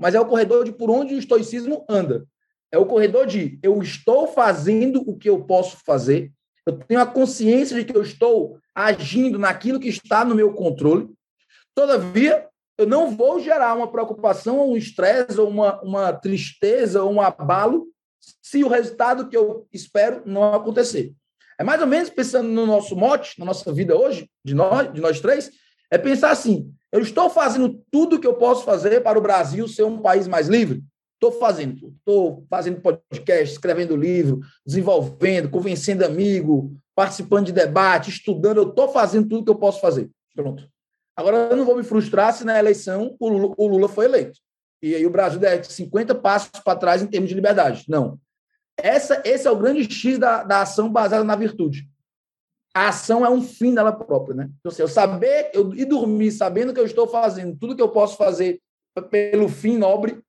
mas é o corredor de por onde o estoicismo anda. É o corredor de eu estou fazendo o que eu posso fazer, eu tenho a consciência de que eu estou agindo naquilo que está no meu controle, todavia, eu não vou gerar uma preocupação, ou um estresse, ou uma, uma tristeza, ou um abalo, se o resultado que eu espero não acontecer. É mais ou menos pensando no nosso mote, na nossa vida hoje, de nós, de nós três, é pensar assim: eu estou fazendo tudo que eu posso fazer para o Brasil ser um país mais livre? Estou fazendo, estou fazendo podcast, escrevendo livro, desenvolvendo, convencendo amigo, participando de debate, estudando, eu estou fazendo tudo que eu posso fazer. Pronto. Agora, eu não vou me frustrar se na eleição o Lula, o Lula foi eleito. E aí o Brasil der 50 passos para trás em termos de liberdade. Não. Essa, esse é o grande X da, da ação baseada na virtude. A ação é um fim dela própria, né? Então, assim, eu saber, eu ir dormir sabendo que eu estou fazendo tudo que eu posso fazer pelo fim nobre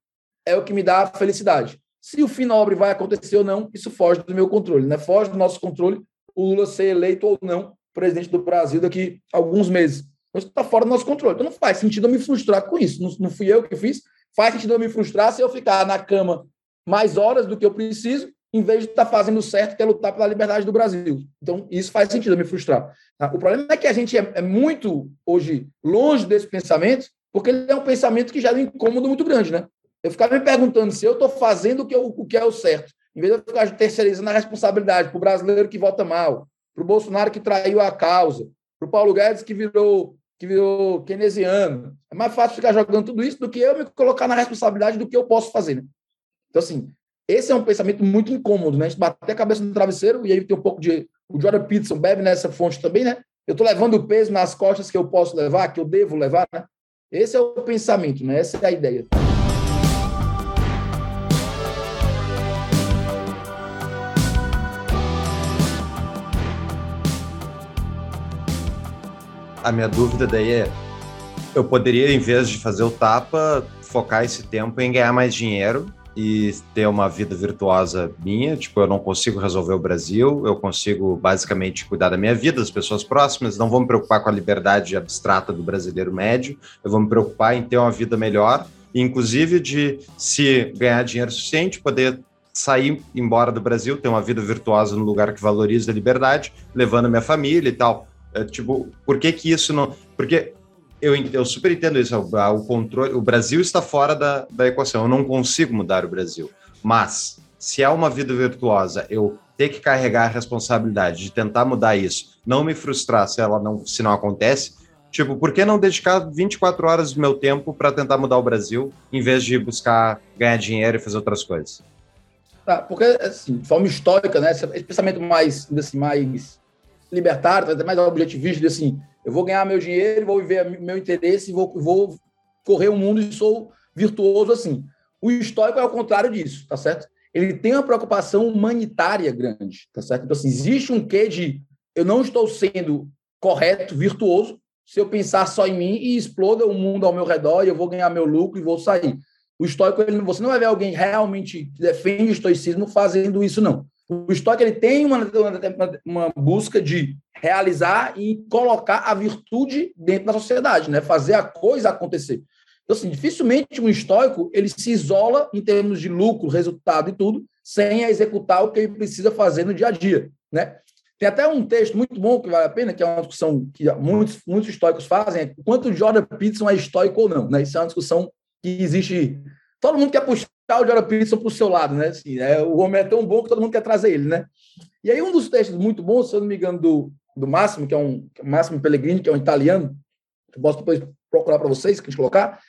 é o que me dá felicidade. Se o fim nobre vai acontecer ou não, isso foge do meu controle, né? Foge do nosso controle o Lula ser eleito ou não presidente do Brasil daqui a alguns meses. Então, isso está fora do nosso controle. Então, não faz sentido eu me frustrar com isso. Não, não fui eu que fiz. Faz sentido eu me frustrar se eu ficar na cama mais horas do que eu preciso em vez de estar tá fazendo certo, que é lutar pela liberdade do Brasil. Então, isso faz sentido me frustrar. Tá? O problema é que a gente é, é, muito, hoje, longe desse pensamento, porque ele é um pensamento que gera um incômodo muito grande, né? Eu ficava me perguntando se eu estou fazendo o que, eu, o que é o certo, em vez de eu ficar terceirizando a responsabilidade para o brasileiro que vota mal, para o Bolsonaro que traiu a causa, para o Paulo Guedes que virou que virou keynesiano. É mais fácil ficar jogando tudo isso do que eu me colocar na responsabilidade do que eu posso fazer. Né? Então, assim, esse é um pensamento muito incômodo, né? A gente bater a cabeça no travesseiro e aí tem um pouco de. O Jordan Peterson bebe nessa fonte também, né? Eu estou levando o peso nas costas que eu posso levar, que eu devo levar, né? Esse é o pensamento, né? Essa é a ideia. A minha dúvida daí é: eu poderia, em vez de fazer o tapa, focar esse tempo em ganhar mais dinheiro e ter uma vida virtuosa minha. Tipo, eu não consigo resolver o Brasil, eu consigo basicamente cuidar da minha vida, das pessoas próximas, não vou me preocupar com a liberdade abstrata do brasileiro médio, eu vou me preocupar em ter uma vida melhor inclusive de se ganhar dinheiro suficiente, poder sair embora do Brasil, ter uma vida virtuosa no lugar que valoriza a liberdade, levando a minha família e tal. É, tipo, por que que isso não... Porque eu, eu super entendo isso, o, controle, o Brasil está fora da, da equação, eu não consigo mudar o Brasil. Mas, se é uma vida virtuosa, eu ter que carregar a responsabilidade de tentar mudar isso, não me frustrar se ela não, se não acontece, tipo, por que não dedicar 24 horas do meu tempo para tentar mudar o Brasil, em vez de buscar ganhar dinheiro e fazer outras coisas? Tá, porque, assim, de forma histórica, né, esse pensamento mais, assim, mais libertário, mais objetivista, de assim, eu vou ganhar meu dinheiro, vou viver meu interesse, vou, vou correr o mundo e sou virtuoso assim. O histórico é o contrário disso, tá certo? Ele tem uma preocupação humanitária grande, tá certo? Então, assim, existe um quê de eu não estou sendo correto, virtuoso, se eu pensar só em mim e exploda o mundo ao meu redor e eu vou ganhar meu lucro e vou sair. O estoico, ele, você não vai ver alguém realmente que defende o estoicismo fazendo isso, não. O estoque ele tem uma, uma, busca de realizar e colocar a virtude dentro da sociedade, né? fazer a coisa acontecer. Então, assim, dificilmente um estoico ele se isola em termos de lucro, resultado e tudo, sem executar o que ele precisa fazer no dia a dia. Né? Tem até um texto muito bom que vale a pena, que é uma discussão que muitos, muitos estoicos fazem, é quanto Jordan Peterson é estoico ou não. Né? Isso é uma discussão que existe. Todo mundo quer puxar o Jordan Peterson para o seu lado, né? Assim, é, o homem é tão bom que todo mundo quer trazer ele, né? E aí um dos textos muito bons, se eu não me engano, do, do Máximo, que é um é Máximo Pellegrini, que é um italiano, que eu posso depois procurar para vocês, que a gente colocar,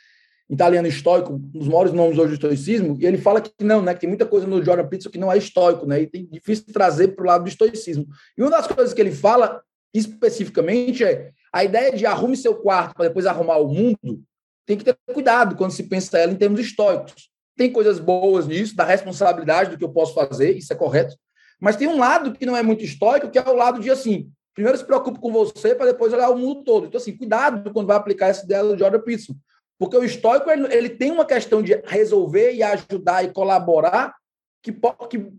italiano estoico, um dos maiores nomes hoje do estoicismo, e ele fala que não, né? Que tem muita coisa no Jordan Peterson que não é estoico, né? E tem difícil trazer para o lado do estoicismo. E uma das coisas que ele fala especificamente é a ideia de arrume seu quarto para depois arrumar o mundo, tem que ter cuidado quando se pensa ela em termos estoicos. Tem coisas boas nisso, da responsabilidade do que eu posso fazer, isso é correto. Mas tem um lado que não é muito estoico, que é o lado de assim, primeiro se preocupe com você para depois olhar o mundo todo. Então, assim, cuidado quando vai aplicar essa ideia do Jordan Peterson. Porque o estoico, ele, ele tem uma questão de resolver e ajudar e colaborar que, que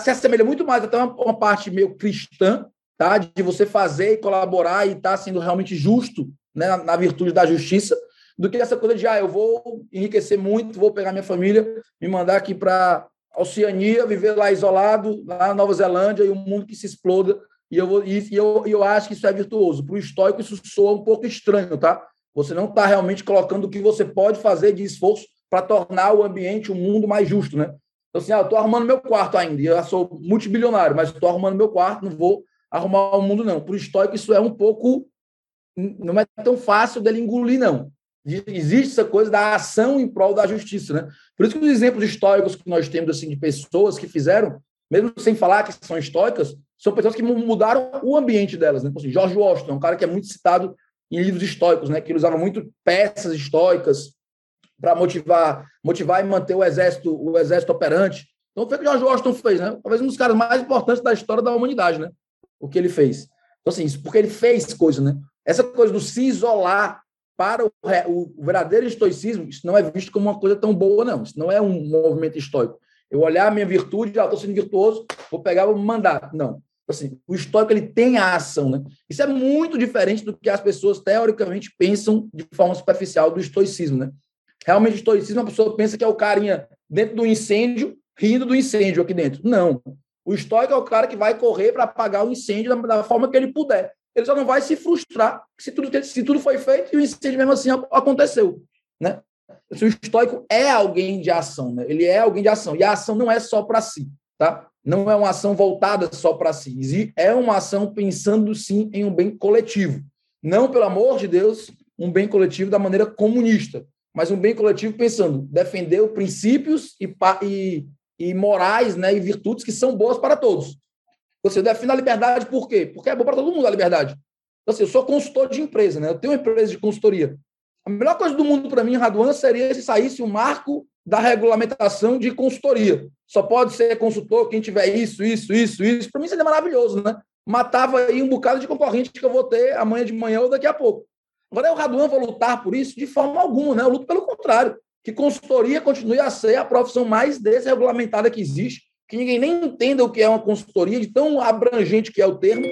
se assemelha muito mais até uma, uma parte meio cristã, tá? de você fazer e colaborar e estar tá sendo realmente justo né? na, na virtude da justiça, do que essa coisa de, ah, eu vou enriquecer muito, vou pegar minha família, me mandar aqui para Oceania, viver lá isolado, lá na Nova Zelândia, e um mundo que se exploda, e eu, vou, e, eu, eu acho que isso é virtuoso. Para o estoico, isso soa um pouco estranho, tá? Você não está realmente colocando o que você pode fazer de esforço para tornar o ambiente, o mundo mais justo, né? Então, assim, ah, eu estou arrumando meu quarto ainda, eu sou multibilionário, mas estou arrumando meu quarto, não vou arrumar o mundo, não. Para o estoico, isso é um pouco. Não é tão fácil dele engolir, não existe essa coisa da ação em prol da justiça, né? Por isso que os exemplos históricos que nós temos assim de pessoas que fizeram, mesmo sem falar que são históricas, são pessoas que mudaram o ambiente delas, né? Assim, George Washington, é um cara que é muito citado em livros históricos, né? Que ele usava muito peças históricas para motivar, motivar e manter o exército, o exército operante. Então foi o que George Washington fez, né? Talvez um dos caras mais importantes da história da humanidade, né? O que ele fez. Então assim, porque ele fez coisa, né? Essa coisa do se isolar para o, o, verdadeiro estoicismo, isso não é visto como uma coisa tão boa, não. Isso não é um movimento estoico. Eu olhar a minha virtude, ah, estou sendo virtuoso, vou pegar o mandar. Não. Assim, o estoico ele tem a ação, né? Isso é muito diferente do que as pessoas teoricamente pensam de forma superficial do estoicismo, né? Realmente, o estoicismo, a pessoa pensa que é o carinha dentro do incêndio, rindo do incêndio aqui dentro. Não. O estoico é o cara que vai correr para apagar o incêndio da, da forma que ele puder ele só não vai se frustrar se tudo, se tudo foi feito e o incêndio mesmo assim aconteceu. Né? O estoico é alguém de ação, né? ele é alguém de ação, e a ação não é só para si, tá? não é uma ação voltada só para si, é uma ação pensando sim em um bem coletivo. Não, pelo amor de Deus, um bem coletivo da maneira comunista, mas um bem coletivo pensando defender os princípios e, e, e morais né, e virtudes que são boas para todos. Você define a liberdade por quê? Porque é bom para todo mundo a liberdade. Então, assim, eu sou consultor de empresa, né? Eu tenho uma empresa de consultoria. A melhor coisa do mundo para mim, Raduan, seria se saísse o um marco da regulamentação de consultoria. Só pode ser consultor quem tiver isso, isso, isso, isso. Para mim seria maravilhoso, né? Matava aí um bocado de concorrente que eu vou ter amanhã de manhã ou daqui a pouco. Agora, o Raduan vou lutar por isso de forma alguma, né? Eu luto pelo contrário. Que consultoria continue a ser a profissão mais desregulamentada que existe que ninguém nem entenda o que é uma consultoria, de tão abrangente que é o termo.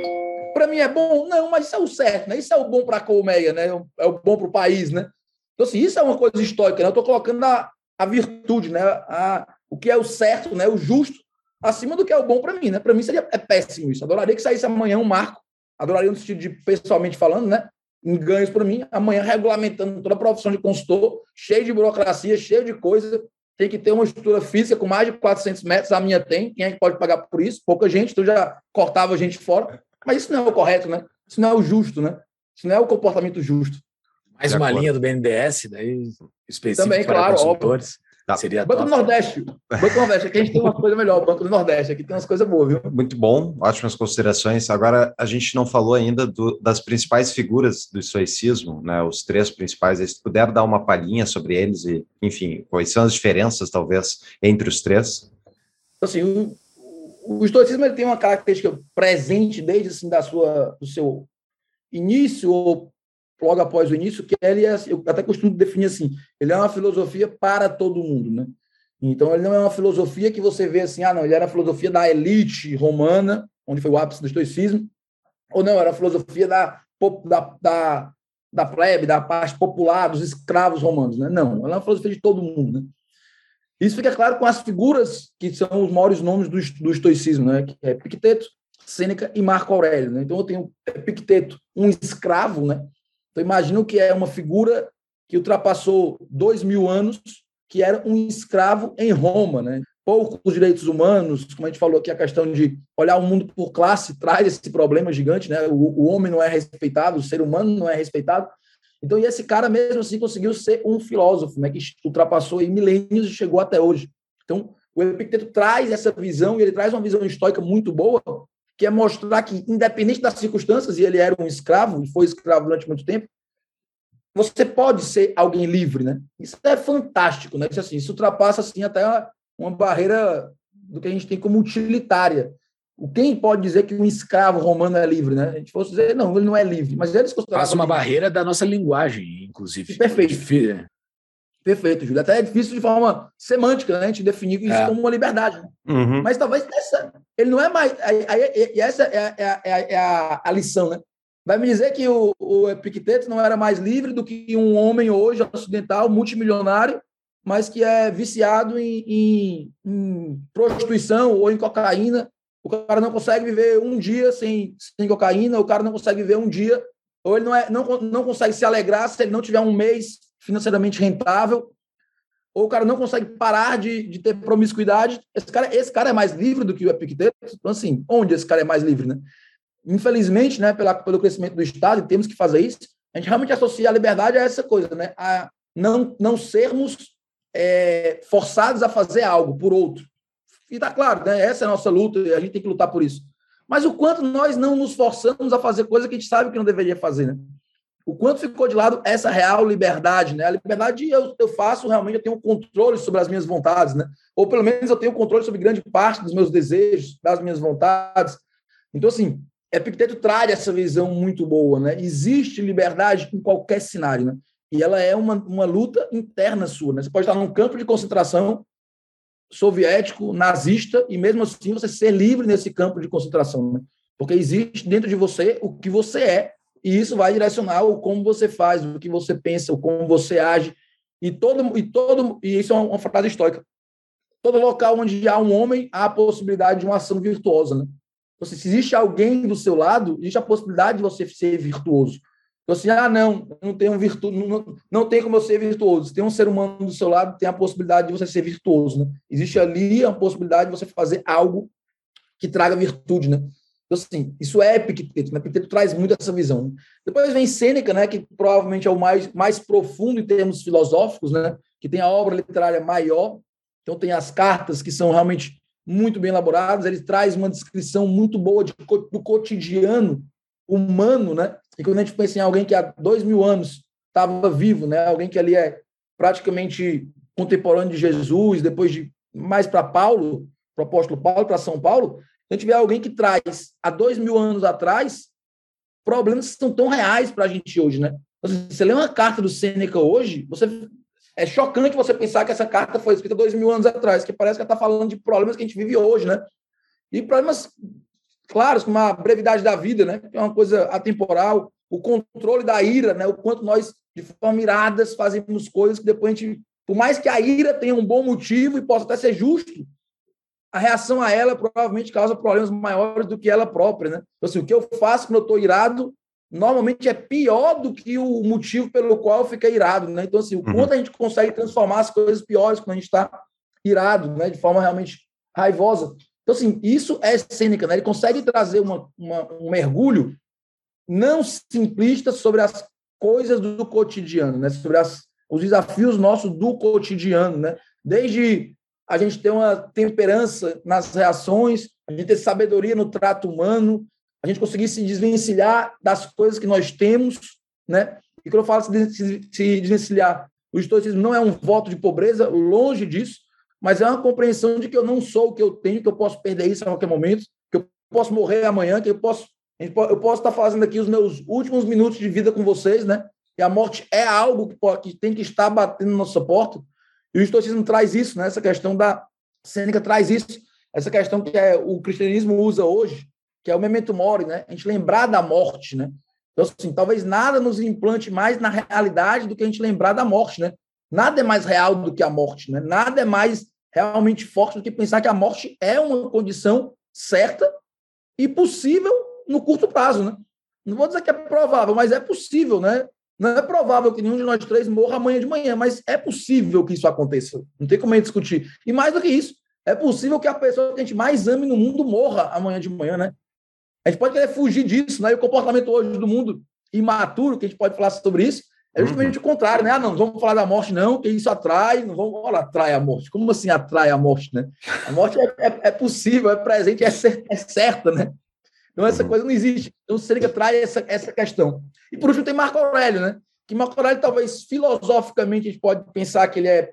Para mim é bom? Não, mas isso é o certo, né? Isso é o bom para a colmeia, né? É o bom para o país, né? Então, assim, isso é uma coisa histórica, né? Eu estou colocando a, a virtude, né? A, o que é o certo, né? O justo, acima do que é o bom para mim, né? Para mim seria é péssimo isso. Adoraria que saísse amanhã um marco, adoraria no sentido de pessoalmente falando, né? Em ganhos para mim, amanhã regulamentando toda a profissão de consultor, cheio de burocracia, cheio de coisa, tem que ter uma estrutura física com mais de 400 metros, a minha tem, quem é que pode pagar por isso? Pouca gente, então já cortava a gente fora, mas isso não é o correto, né? Isso não é o justo, né? Isso não é o comportamento justo. Mais uma linha do BNDES, daí específico Também, para claro, consultores. Tá. Seria Banco top. do Nordeste. Banco do Nordeste. Aqui a gente tem uma coisa melhor. Banco do Nordeste. Aqui tem umas coisas boas, viu? Muito bom. Ótimas considerações. Agora, a gente não falou ainda do, das principais figuras do estoicismo, né? Os três principais. Se puder dar uma palhinha sobre eles e, enfim, quais são as diferenças, talvez, entre os três? Então, assim, o, o estoicismo ele tem uma característica presente desde assim, da sua, do seu início ou logo após o início, que ele é, eu até costumo definir assim, ele é uma filosofia para todo mundo, né? Então, ele não é uma filosofia que você vê assim, ah, não, ele era a filosofia da elite romana, onde foi o ápice do estoicismo, ou não, era a filosofia da, da, da, da plebe, da parte popular, dos escravos romanos, né? Não, ela é uma filosofia de todo mundo, né? Isso fica claro com as figuras que são os maiores nomes do, do estoicismo, né? Que é Epicteto, Sêneca e Marco Aurélio, né? Então, eu tenho Epicteto, um escravo, né? Então, imagina o que é uma figura que ultrapassou dois mil anos, que era um escravo em Roma, né? Poucos direitos humanos, como a gente falou aqui, a questão de olhar o mundo por classe traz esse problema gigante, né? O, o homem não é respeitado, o ser humano não é respeitado. Então, e esse cara mesmo assim conseguiu ser um filósofo, né? Que ultrapassou em milênios e chegou até hoje. Então, o Epicteto traz essa visão e ele traz uma visão histórica muito boa, que é mostrar que, independente das circunstâncias, e ele era um escravo, e foi escravo durante muito tempo, você pode ser alguém livre, né? Isso é fantástico, né? Isso, assim, isso ultrapassa assim, até uma barreira do que a gente tem como utilitária. Quem pode dizer que um escravo romano é livre, né? A gente fosse dizer, não, ele não é livre, mas eles Passa uma livre. barreira da nossa linguagem, inclusive. Perfeito. Perfeito, Júlio. Até é difícil de forma semântica, né? A gente definir isso é. como uma liberdade. Né? Uhum. Mas talvez essa, ele não é mais. E essa é, é, é, é a, a, lição, né? Vai me dizer que o, o Epicteto não era mais livre do que um homem hoje ocidental, multimilionário, mas que é viciado em, em, em prostituição ou em cocaína. O cara não consegue viver um dia sem, sem cocaína, o cara não consegue viver um dia, ou ele não, é, não, não consegue se alegrar se ele não tiver um mês financeiramente rentável, ou o cara não consegue parar de, de ter promiscuidade. Esse cara, esse cara é mais livre do que o Epicteto. Então, assim, onde esse cara é mais livre, né? Infelizmente, né, pela, pelo crescimento do Estado, temos que fazer isso, a gente realmente associa a liberdade a essa coisa, né? A não, não sermos é, forçados a fazer algo por outro. E tá claro, né? Essa é a nossa luta e a gente tem que lutar por isso. Mas o quanto nós não nos forçamos a fazer coisa que a gente sabe que não deveria fazer, né? O quanto ficou de lado essa real liberdade, né? A liberdade eu, eu faço realmente, eu tenho controle sobre as minhas vontades, né? Ou pelo menos eu tenho controle sobre grande parte dos meus desejos, das minhas vontades. Então, assim, Epicteto traz essa visão muito boa, né? Existe liberdade em qualquer cenário, né? E ela é uma, uma luta interna sua, né? Você pode estar num campo de concentração soviético, nazista, e mesmo assim você ser livre nesse campo de concentração, né? Porque existe dentro de você o que você é e isso vai direcionar o como você faz, o que você pensa, o como você age. E todo e todo e isso é uma frase histórica. Todo local onde há um homem, há a possibilidade de uma ação virtuosa, né? Então, se existe alguém do seu lado, existe a possibilidade de você ser virtuoso. Então, assim, ah, não, não tem um virtu... não, não tem como eu ser virtuoso. Se tem um ser humano do seu lado, tem a possibilidade de você ser virtuoso, né? Existe ali a possibilidade de você fazer algo que traga virtude, né? Então, assim, isso é Epicteto, né? Epicteto traz muito essa visão. Depois vem Sêneca, né, que provavelmente é o mais, mais profundo em termos filosóficos, né, que tem a obra literária maior, então tem as cartas que são realmente muito bem elaboradas, ele traz uma descrição muito boa de, do cotidiano humano, né, e quando a gente pensa em alguém que há dois mil anos estava vivo, né, alguém que ali é praticamente contemporâneo de Jesus, depois de mais para Paulo, para o apóstolo Paulo, para São Paulo, a gente vê alguém que traz, há dois mil anos atrás, problemas que são tão reais para a gente hoje, né? Então, você lê uma carta do Sêneca hoje, você é chocante você pensar que essa carta foi escrita dois mil anos atrás, que parece que ela está falando de problemas que a gente vive hoje, né? E problemas claros, como a brevidade da vida, né? Que é uma coisa atemporal, o controle da ira, né? O quanto nós de forma iradas, fazemos coisas que depois a gente, por mais que a ira tenha um bom motivo e possa até ser justo, a reação a ela provavelmente causa problemas maiores do que ela própria, né? Então, assim, o que eu faço quando eu estou irado, normalmente é pior do que o motivo pelo qual fiquei irado, né? Então, assim, o uhum. quanto a gente consegue transformar as coisas piores quando a gente está irado, né? De forma realmente raivosa. Então, assim, isso é cênica, né? Ele consegue trazer uma, uma, um mergulho não simplista sobre as coisas do cotidiano, né? Sobre as, os desafios nossos do cotidiano, né? Desde a gente ter uma temperança nas reações, a gente ter sabedoria no trato humano, a gente conseguir se desvencilhar das coisas que nós temos, né? E quando eu falo se, desvencilhar, o estoicismo não é um voto de pobreza, longe disso, mas é uma compreensão de que eu não sou o que eu tenho, que eu posso perder isso a qualquer momento, que eu posso morrer amanhã, que eu posso eu posso estar fazendo aqui os meus últimos minutos de vida com vocês, né? E a morte é algo que, tem que estar batendo na nossa porta. E o estoicismo traz isso, né? Essa questão da Sêneca traz isso, essa questão que é, o cristianismo usa hoje, que é o memento mori, né? A gente lembrar da morte, né? Então, assim, talvez nada nos implante mais na realidade do que a gente lembrar da morte, né? Nada é mais real do que a morte, né? Nada é mais realmente forte do que pensar que a morte é uma condição certa e possível no curto prazo, né? Não vou dizer que é provável, mas é possível, né? Não é provável que nenhum de nós três morra amanhã de manhã, mas é possível que isso aconteça. Não tem como a gente discutir. E mais do que isso, é possível que a pessoa que a gente mais ame no mundo morra amanhã de manhã, né? A gente pode querer fugir disso, né? E o comportamento hoje do mundo imaturo, que a gente pode falar sobre isso, é justamente uhum. o contrário, né? Ah, não, não vamos falar da morte, não, que isso atrai, não vamos olha, atrai a morte. Como assim atrai a morte, né? A morte é, é, é possível, é presente, é, cer é certa, né? Então, essa uhum. coisa não existe. Então, o Sêneca traz essa, essa questão. E, por último, tem Marco Aurélio, né? Que Marco Aurélio, talvez, filosoficamente, a gente pode pensar que ele é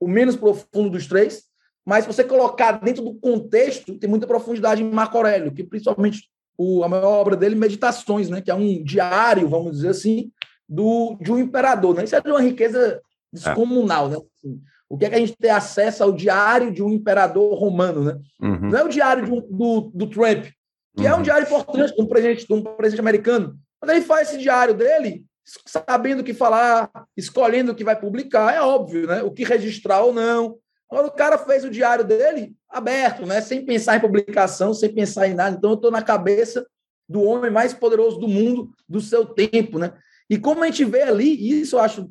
o menos profundo dos três, mas se você colocar dentro do contexto, tem muita profundidade em Marco Aurélio, que principalmente o, a maior obra dele, Meditações, né? Que é um diário, vamos dizer assim, do, de um imperador, né? Isso é de uma riqueza descomunal, né? Assim, o que é que a gente tem acesso ao diário de um imperador romano, né? Uhum. Não é o diário um, do, do Trump, que é um uhum. diário importante de um presidente, de um presidente americano. Quando ele faz esse diário dele, sabendo o que falar, escolhendo o que vai publicar, é óbvio, né? O que registrar ou não. Agora, o cara fez o diário dele aberto, né? Sem pensar em publicação, sem pensar em nada. Então, eu estou na cabeça do homem mais poderoso do mundo, do seu tempo, né? E como a gente vê ali, e isso eu acho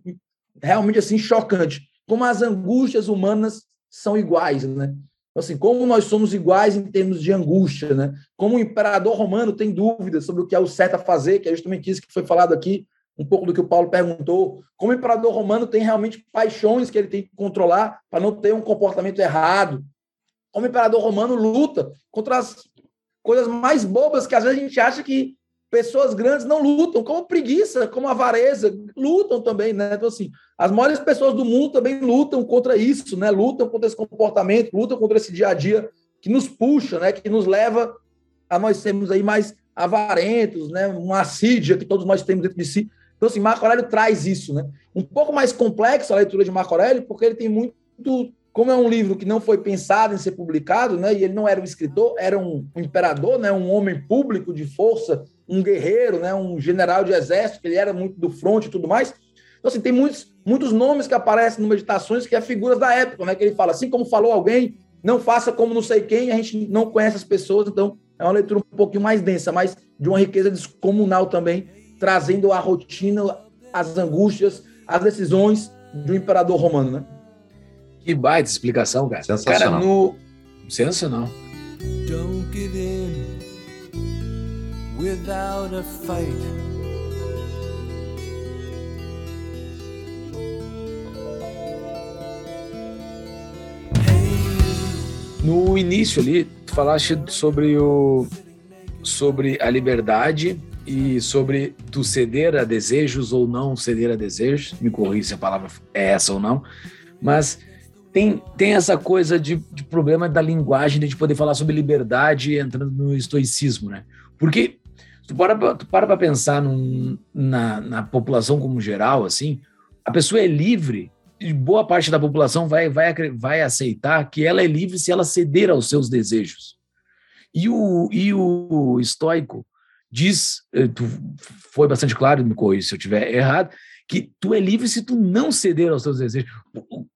realmente assim chocante, como as angústias humanas são iguais, né? Então, assim, como nós somos iguais em termos de angústia, né? Como o imperador romano tem dúvidas sobre o que é o certo a fazer, que é justamente isso que foi falado aqui, um pouco do que o Paulo perguntou. Como o imperador romano tem realmente paixões que ele tem que controlar para não ter um comportamento errado. Como o imperador romano luta contra as coisas mais bobas que às vezes a gente acha que pessoas grandes não lutam, como preguiça, como avareza, lutam também, né? Então, assim, as maiores pessoas do mundo também lutam contra isso, né? Lutam contra esse comportamento, lutam contra esse dia a dia que nos puxa, né? Que nos leva a nós sermos aí mais avarentos, né? Uma assídia que todos nós temos dentro de si. Então, assim, Marco Aurélio traz isso, né? Um pouco mais complexo a leitura de Marco Aurélio, porque ele tem muito como é um livro que não foi pensado em ser publicado, né, e ele não era um escritor, era um imperador, né, um homem público de força, um guerreiro, né, um general de exército, ele era muito do fronte e tudo mais. Então, assim, tem muitos, muitos nomes que aparecem no Meditações que é figuras da época, né, que ele fala, assim como falou alguém, não faça como não sei quem, a gente não conhece as pessoas, então é uma leitura um pouquinho mais densa, mas de uma riqueza descomunal também, trazendo a rotina, as angústias, as decisões do imperador romano, né? Que baita explicação, cara. Sensacional. Cara, no... Sensacional. Don't give in without a fight. No início ali, tu falaste sobre o sobre a liberdade e sobre tu ceder a desejos ou não ceder a desejos. Me corrija se a palavra é essa ou não. Mas tem, tem essa coisa de, de problema da linguagem, de poder falar sobre liberdade entrando no estoicismo, né? Porque tu para tu para para pensar num, na, na população como geral, assim, a pessoa é livre e boa parte da população vai, vai, vai aceitar que ela é livre se ela ceder aos seus desejos. E o, e o estoico diz, eh, tu foi bastante claro, me corrija se eu estiver errado, que tu é livre se tu não ceder aos teus desejos.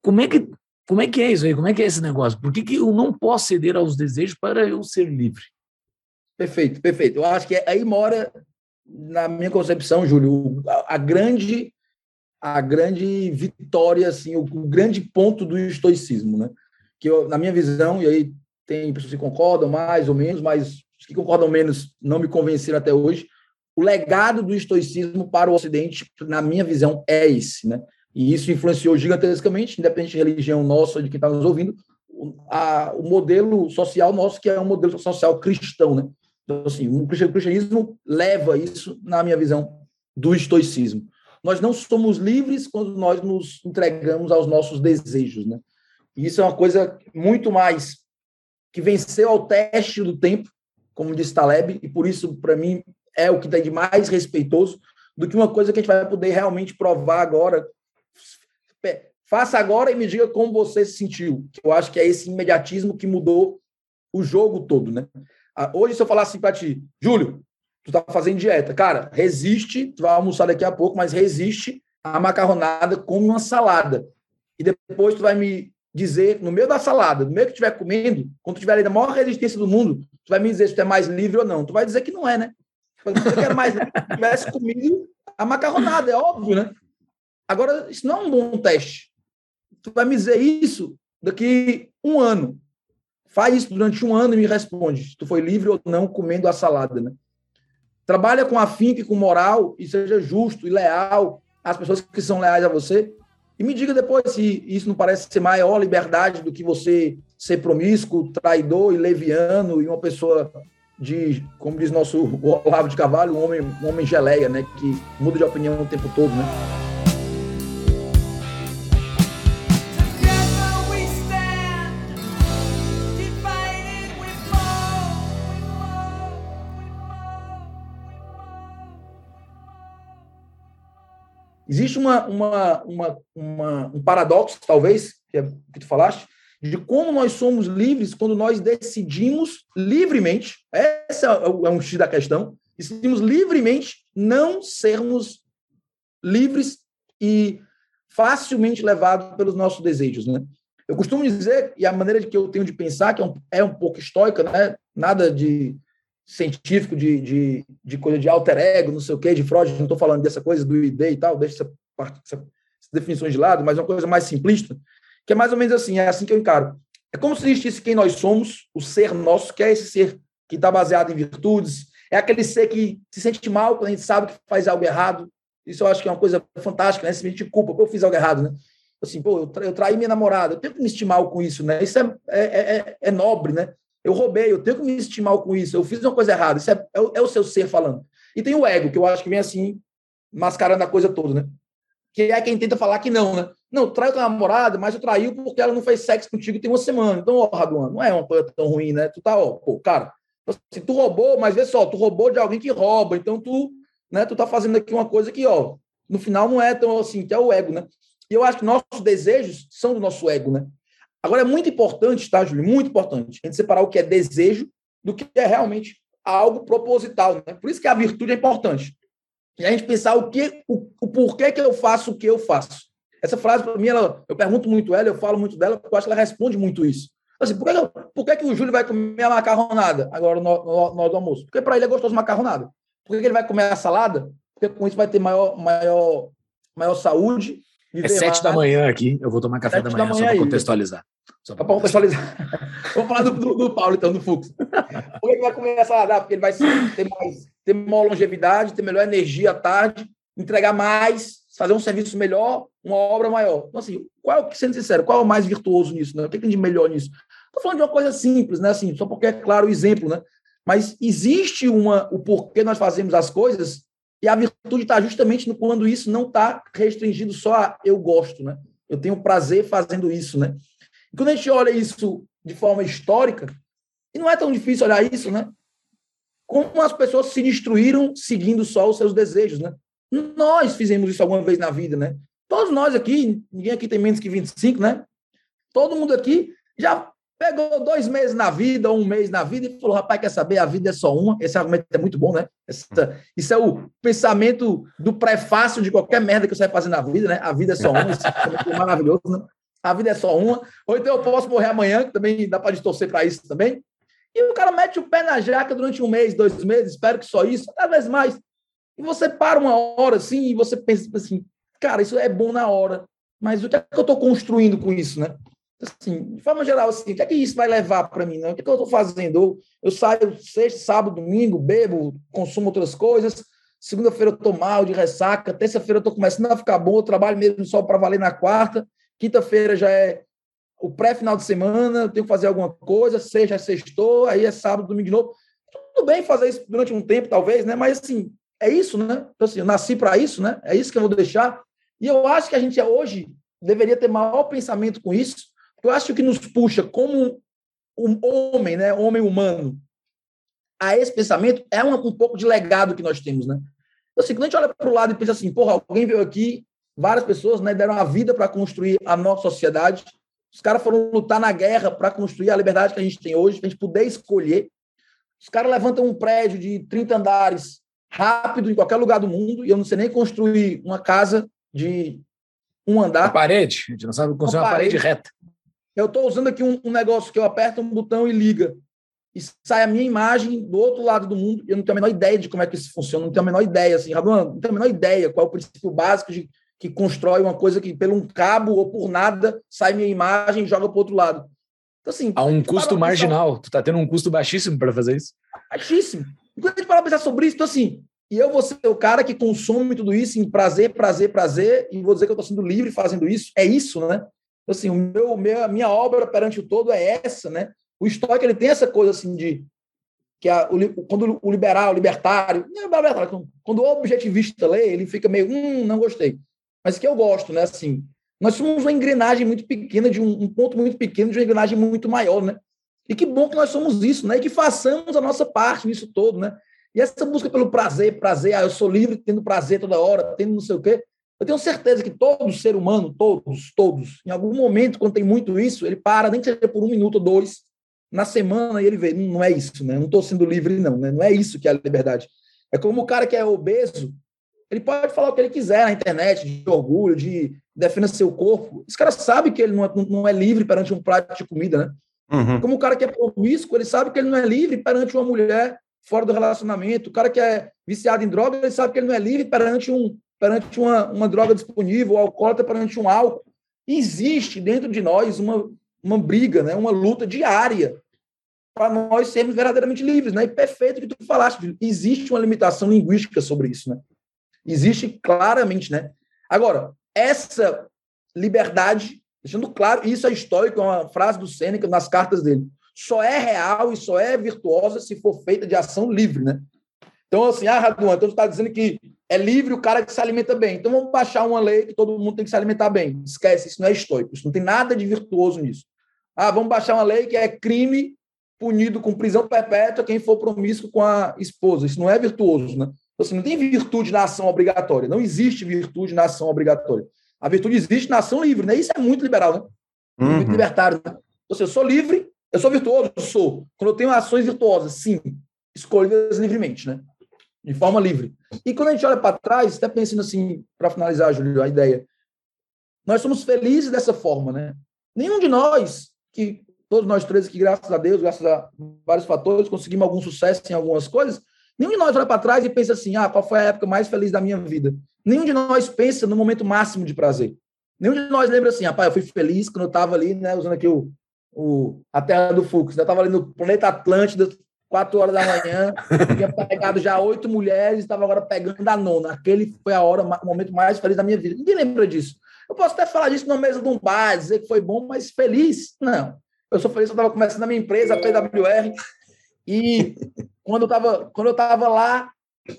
Como é que, como é, que é isso aí? Como é que é esse negócio? Por que, que eu não posso ceder aos desejos para eu ser livre? Perfeito, perfeito. Eu acho que aí mora, na minha concepção, Júlio, a, a grande a grande vitória, assim, o, o, grande ponto do estoicismo, né? Que eu, na minha visão, e aí tem pessoas que concordam mais ou menos, mas os que concordam menos não me convenceram até hoje. O legado do estoicismo para o Ocidente, na minha visão, é esse, né? E isso influenciou gigantescamente, independente de religião nossa, de quem está nos ouvindo, a, o modelo social nosso, que é um modelo social cristão, né? Então, assim, o cristianismo leva isso, na minha visão, do estoicismo. Nós não somos livres quando nós nos entregamos aos nossos desejos, né? E isso é uma coisa muito mais que venceu ao teste do tempo, como disse Taleb, e por isso, para mim, é o que tem de mais respeitoso do que uma coisa que a gente vai poder realmente provar agora. Faça agora e me diga como você se sentiu. Eu acho que é esse imediatismo que mudou o jogo todo, né? Ah, hoje, se eu falar assim para ti, Júlio, tu tá fazendo dieta, cara, resiste, tu vai almoçar daqui a pouco, mas resiste a macarronada, come uma salada. E depois tu vai me dizer, no meio da salada, no meio que estiver comendo, quando tu tiver ali na maior resistência do mundo, tu vai me dizer se tu é mais livre ou não. Tu vai dizer que não é, né? Se tu quer mais livre, se tivesse comido a macarronada, é óbvio, né? Agora, isso não é um bom teste. Tu vai me dizer isso daqui um ano. Faz isso durante um ano e me responde se tu foi livre ou não comendo a salada, né? Trabalha com afinco e com moral e seja justo e leal às pessoas que são leais a você e me diga depois se isso não parece ser maior liberdade do que você ser promíscuo, traidor e leviano e uma pessoa de, como diz nosso Olavo de Carvalho, um homem, um homem geleia, né, que muda de opinião o tempo todo, né? Existe uma, uma, uma, uma, um paradoxo, talvez, que é o que tu falaste, de como nós somos livres quando nós decidimos livremente, esse é, é um X da questão, decidimos livremente não sermos livres e facilmente levados pelos nossos desejos, né? Eu costumo dizer, e a maneira que eu tenho de pensar, que é um, é um pouco estoica, né? nada de científico de, de, de coisa de alter ego, não sei o quê, de Freud, não estou falando dessa coisa do ID e tal, deixa essa, parte, essa, essas definições de lado, mas é uma coisa mais simplista, que é mais ou menos assim, é assim que eu encaro. É como se existisse quem nós somos, o ser nosso, que é esse ser que está baseado em virtudes, é aquele ser que se sente mal quando a gente sabe que faz algo errado. Isso eu acho que é uma coisa fantástica, né? Se a gente culpa, eu fiz algo errado, né? Assim, pô, eu, tra eu traí minha namorada, eu tenho que me estimar com isso, né? Isso é, é, é, é nobre, né? Eu roubei, eu tenho que me estimar com isso, eu fiz uma coisa errada. Isso é, é, é, o seu ser falando. E tem o ego, que eu acho que vem assim, mascarando a coisa toda, né? Que é quem tenta falar que não, né? Não, traiu tua namorada, mas eu traiu porque ela não fez sexo contigo tem uma semana. Então, ó, Raduan, não é uma coisa tão ruim, né? Tu tá, ó, pô, cara, assim, tu roubou, mas vê só, tu roubou de alguém que rouba, então tu, né, tu tá fazendo aqui uma coisa que, ó, no final não é tão assim, que é o ego, né? E eu acho que nossos desejos são do nosso ego, né? Agora, é muito importante, tá, Júlio? Muito importante a gente separar o que é desejo do que é realmente algo proposital. Né? Por isso que a virtude é importante. E a gente pensar o que, o, o porquê que eu faço o que eu faço. Essa frase, para mim, ela, eu pergunto muito ela, eu falo muito dela, porque eu acho que ela responde muito isso. Assim, por que, por que, que o Júlio vai comer a macarronada agora no, no almoço? Porque para ele é gostoso macarronada. Por que, que ele vai comer a salada? Porque com isso vai ter maior, maior, maior saúde. É sete da manhã aqui, eu vou tomar café da manhã, da manhã, só para contextualizar. Só para contextualizar. Vamos falar do, do, do, Paulo, então, do Fux. Por que ele vai começar a dar? Porque ele vai ter, mais, ter maior longevidade, ter melhor energia à tarde, entregar mais, fazer um serviço melhor, uma obra maior. Então, assim, qual é o que, sendo sincero, qual é o mais virtuoso nisso? Né? O que tem de melhor nisso? Estou falando de uma coisa simples, né? Assim, só porque é claro o exemplo, né? Mas existe uma, o porquê nós fazemos as coisas, e a virtude está justamente no, quando isso não está restringido só a eu gosto, né? Eu tenho prazer fazendo isso, né? E quando a gente olha isso de forma histórica, e não é tão difícil olhar isso, né? Como as pessoas se destruíram seguindo só os seus desejos, né? Nós fizemos isso alguma vez na vida, né? Todos nós aqui, ninguém aqui tem menos que 25, né? Todo mundo aqui já pegou dois meses na vida, um mês na vida, e falou: rapaz, quer saber? A vida é só uma. Esse argumento é muito bom, né? Essa, isso é o pensamento do prefácio de qualquer merda que você vai fazer na vida, né? A vida é só uma. Isso é maravilhoso, né? A vida é só uma. Ou então eu posso morrer amanhã, que também dá para distorcer para isso também. E o cara mete o pé na jaca durante um mês, dois meses, espero que só isso, talvez mais. E você para uma hora assim e você pensa assim, cara, isso é bom na hora, mas o que é que eu estou construindo com isso, né? Assim, de forma geral, assim, o que é que isso vai levar para mim? Né? O que é que eu estou fazendo? Eu, saio sexta, sábado, domingo, bebo, consumo outras coisas. Segunda-feira eu estou mal, de ressaca. Terça-feira eu estou começando a ficar bom. Eu trabalho mesmo só para valer na quarta. Quinta-feira já é o pré-final de semana. Eu tenho que fazer alguma coisa. Sexta é sextou. Aí é sábado, domingo de novo. Tudo bem fazer isso durante um tempo, talvez, né? Mas, assim, é isso, né? Então, assim, eu nasci para isso, né? É isso que eu vou deixar. E eu acho que a gente hoje deveria ter maior pensamento com isso, acho que nos puxa como um homem, né, homem humano, a esse pensamento é um, um pouco de legado que nós temos, né? Então, assim, quando a gente olha para o lado e pensa assim, porra, alguém veio aqui, várias pessoas né, deram a vida para construir a nossa sociedade, os caras foram lutar na guerra para construir a liberdade que a gente tem hoje, para a gente poder escolher. Os caras levantam um prédio de 30 andares rápido em qualquer lugar do mundo, e eu não sei nem construir uma casa de um andar. Uma parede, a gente não sabe construir uma, uma parede, parede reta. Eu estou usando aqui um, um, negócio que eu aperto um botão e liga. E sai a minha imagem do outro lado do mundo. E eu não tenho a menor ideia de como é que isso funciona. Não tenho a menor ideia, assim, Raduan, não tenho a menor ideia qual é o princípio básico de, que constrói uma coisa que, pelo um cabo ou por nada, sai minha imagem e joga para o outro lado. Então, assim. Há um custo marginal. Pensar... Tu está tendo um custo baixíssimo para fazer isso? Baixíssimo. Quando a gente para pensar sobre isso, então, assim, e eu vou ser o cara que consome tudo isso em prazer, prazer, prazer, e vou dizer que eu estou sendo livre fazendo isso. É isso, né? Assim, o meu, minha, minha obra perante o todo é essa, né? O estoque ele tem essa coisa assim de que a, o, quando o liberal, o libertário, libertário, quando o objetivista lê, ele fica meio, hum, não gostei. Mas que eu gosto, né? Assim, nós somos uma engrenagem muito pequena de um, um, ponto muito pequeno de uma engrenagem muito maior, né? E que bom que nós somos isso, né? E que façamos a nossa parte nisso todo, né? E essa busca pelo prazer, prazer, ah, eu sou livre, tendo prazer toda hora, tendo não sei o quê. Eu tenho certeza que todo ser humano, todos, todos, em algum momento, quando tem muito isso, ele para, nem que seja por um minuto ou dois, na semana, e ele vê, não é isso, né? Não estou sendo livre, não, né? Não é isso que é a liberdade. É como o cara que é obeso, ele pode falar o que ele quiser na internet, de orgulho, de defender seu corpo. Esse cara sabe que ele não é, não é livre perante um prato de comida, né? Uhum. Como o cara que é promíscuo, ele sabe que ele não é livre perante uma mulher fora do relacionamento. O cara que é viciado em droga, ele sabe que ele não é livre perante um, perante uma, uma droga disponível, o alcoólatra perante um álcool. Existe dentro de nós uma, uma briga, né? uma luta diária para nós sermos verdadeiramente livres. Né? E perfeito que tu falaste, existe uma limitação linguística sobre isso. Né? Existe claramente. Né? Agora, essa liberdade, deixando claro, isso é histórico, é uma frase do Sêneca nas cartas dele, só é real e só é virtuosa se for feita de ação livre. Né? Então, assim, ah, Raduan, então tu está dizendo que é livre o cara que se alimenta bem. Então vamos baixar uma lei que todo mundo tem que se alimentar bem. Esquece, isso não é estoico, isso não tem nada de virtuoso nisso. Ah, vamos baixar uma lei que é crime punido com prisão perpétua quem for promíscuo com a esposa. Isso não é virtuoso, né? Então, assim, não tem virtude na ação obrigatória. Não existe virtude na ação obrigatória. A virtude existe na ação livre, né? Isso é muito liberal, né? Uhum. Muito libertário. Né? Então, assim, eu sou livre, eu sou virtuoso, eu sou. Quando eu tenho ações virtuosas, sim, escolhidas livremente, né? De forma livre. E quando a gente olha para trás, até pensando assim, para finalizar, Júlio, a ideia, nós somos felizes dessa forma, né? Nenhum de nós, que todos nós três aqui, graças a Deus, graças a vários fatores, conseguimos algum sucesso em algumas coisas, nenhum de nós olha para trás e pensa assim, ah, qual foi a época mais feliz da minha vida? Nenhum de nós pensa no momento máximo de prazer. Nenhum de nós lembra assim, rapaz, eu fui feliz quando eu estava ali, né, usando aqui o, o, a terra do Fux, né? eu estava ali no planeta Atlântida, quatro horas da manhã, tinha pegado já oito mulheres, estava agora pegando a nona. Aquele foi a hora, o momento mais feliz da minha vida. Ninguém lembra disso. Eu posso até falar disso na mesa de um bar, dizer que foi bom, mas feliz? Não. Eu sou feliz, eu estava começando a minha empresa, a PWR, e quando eu estava quando eu estava lá,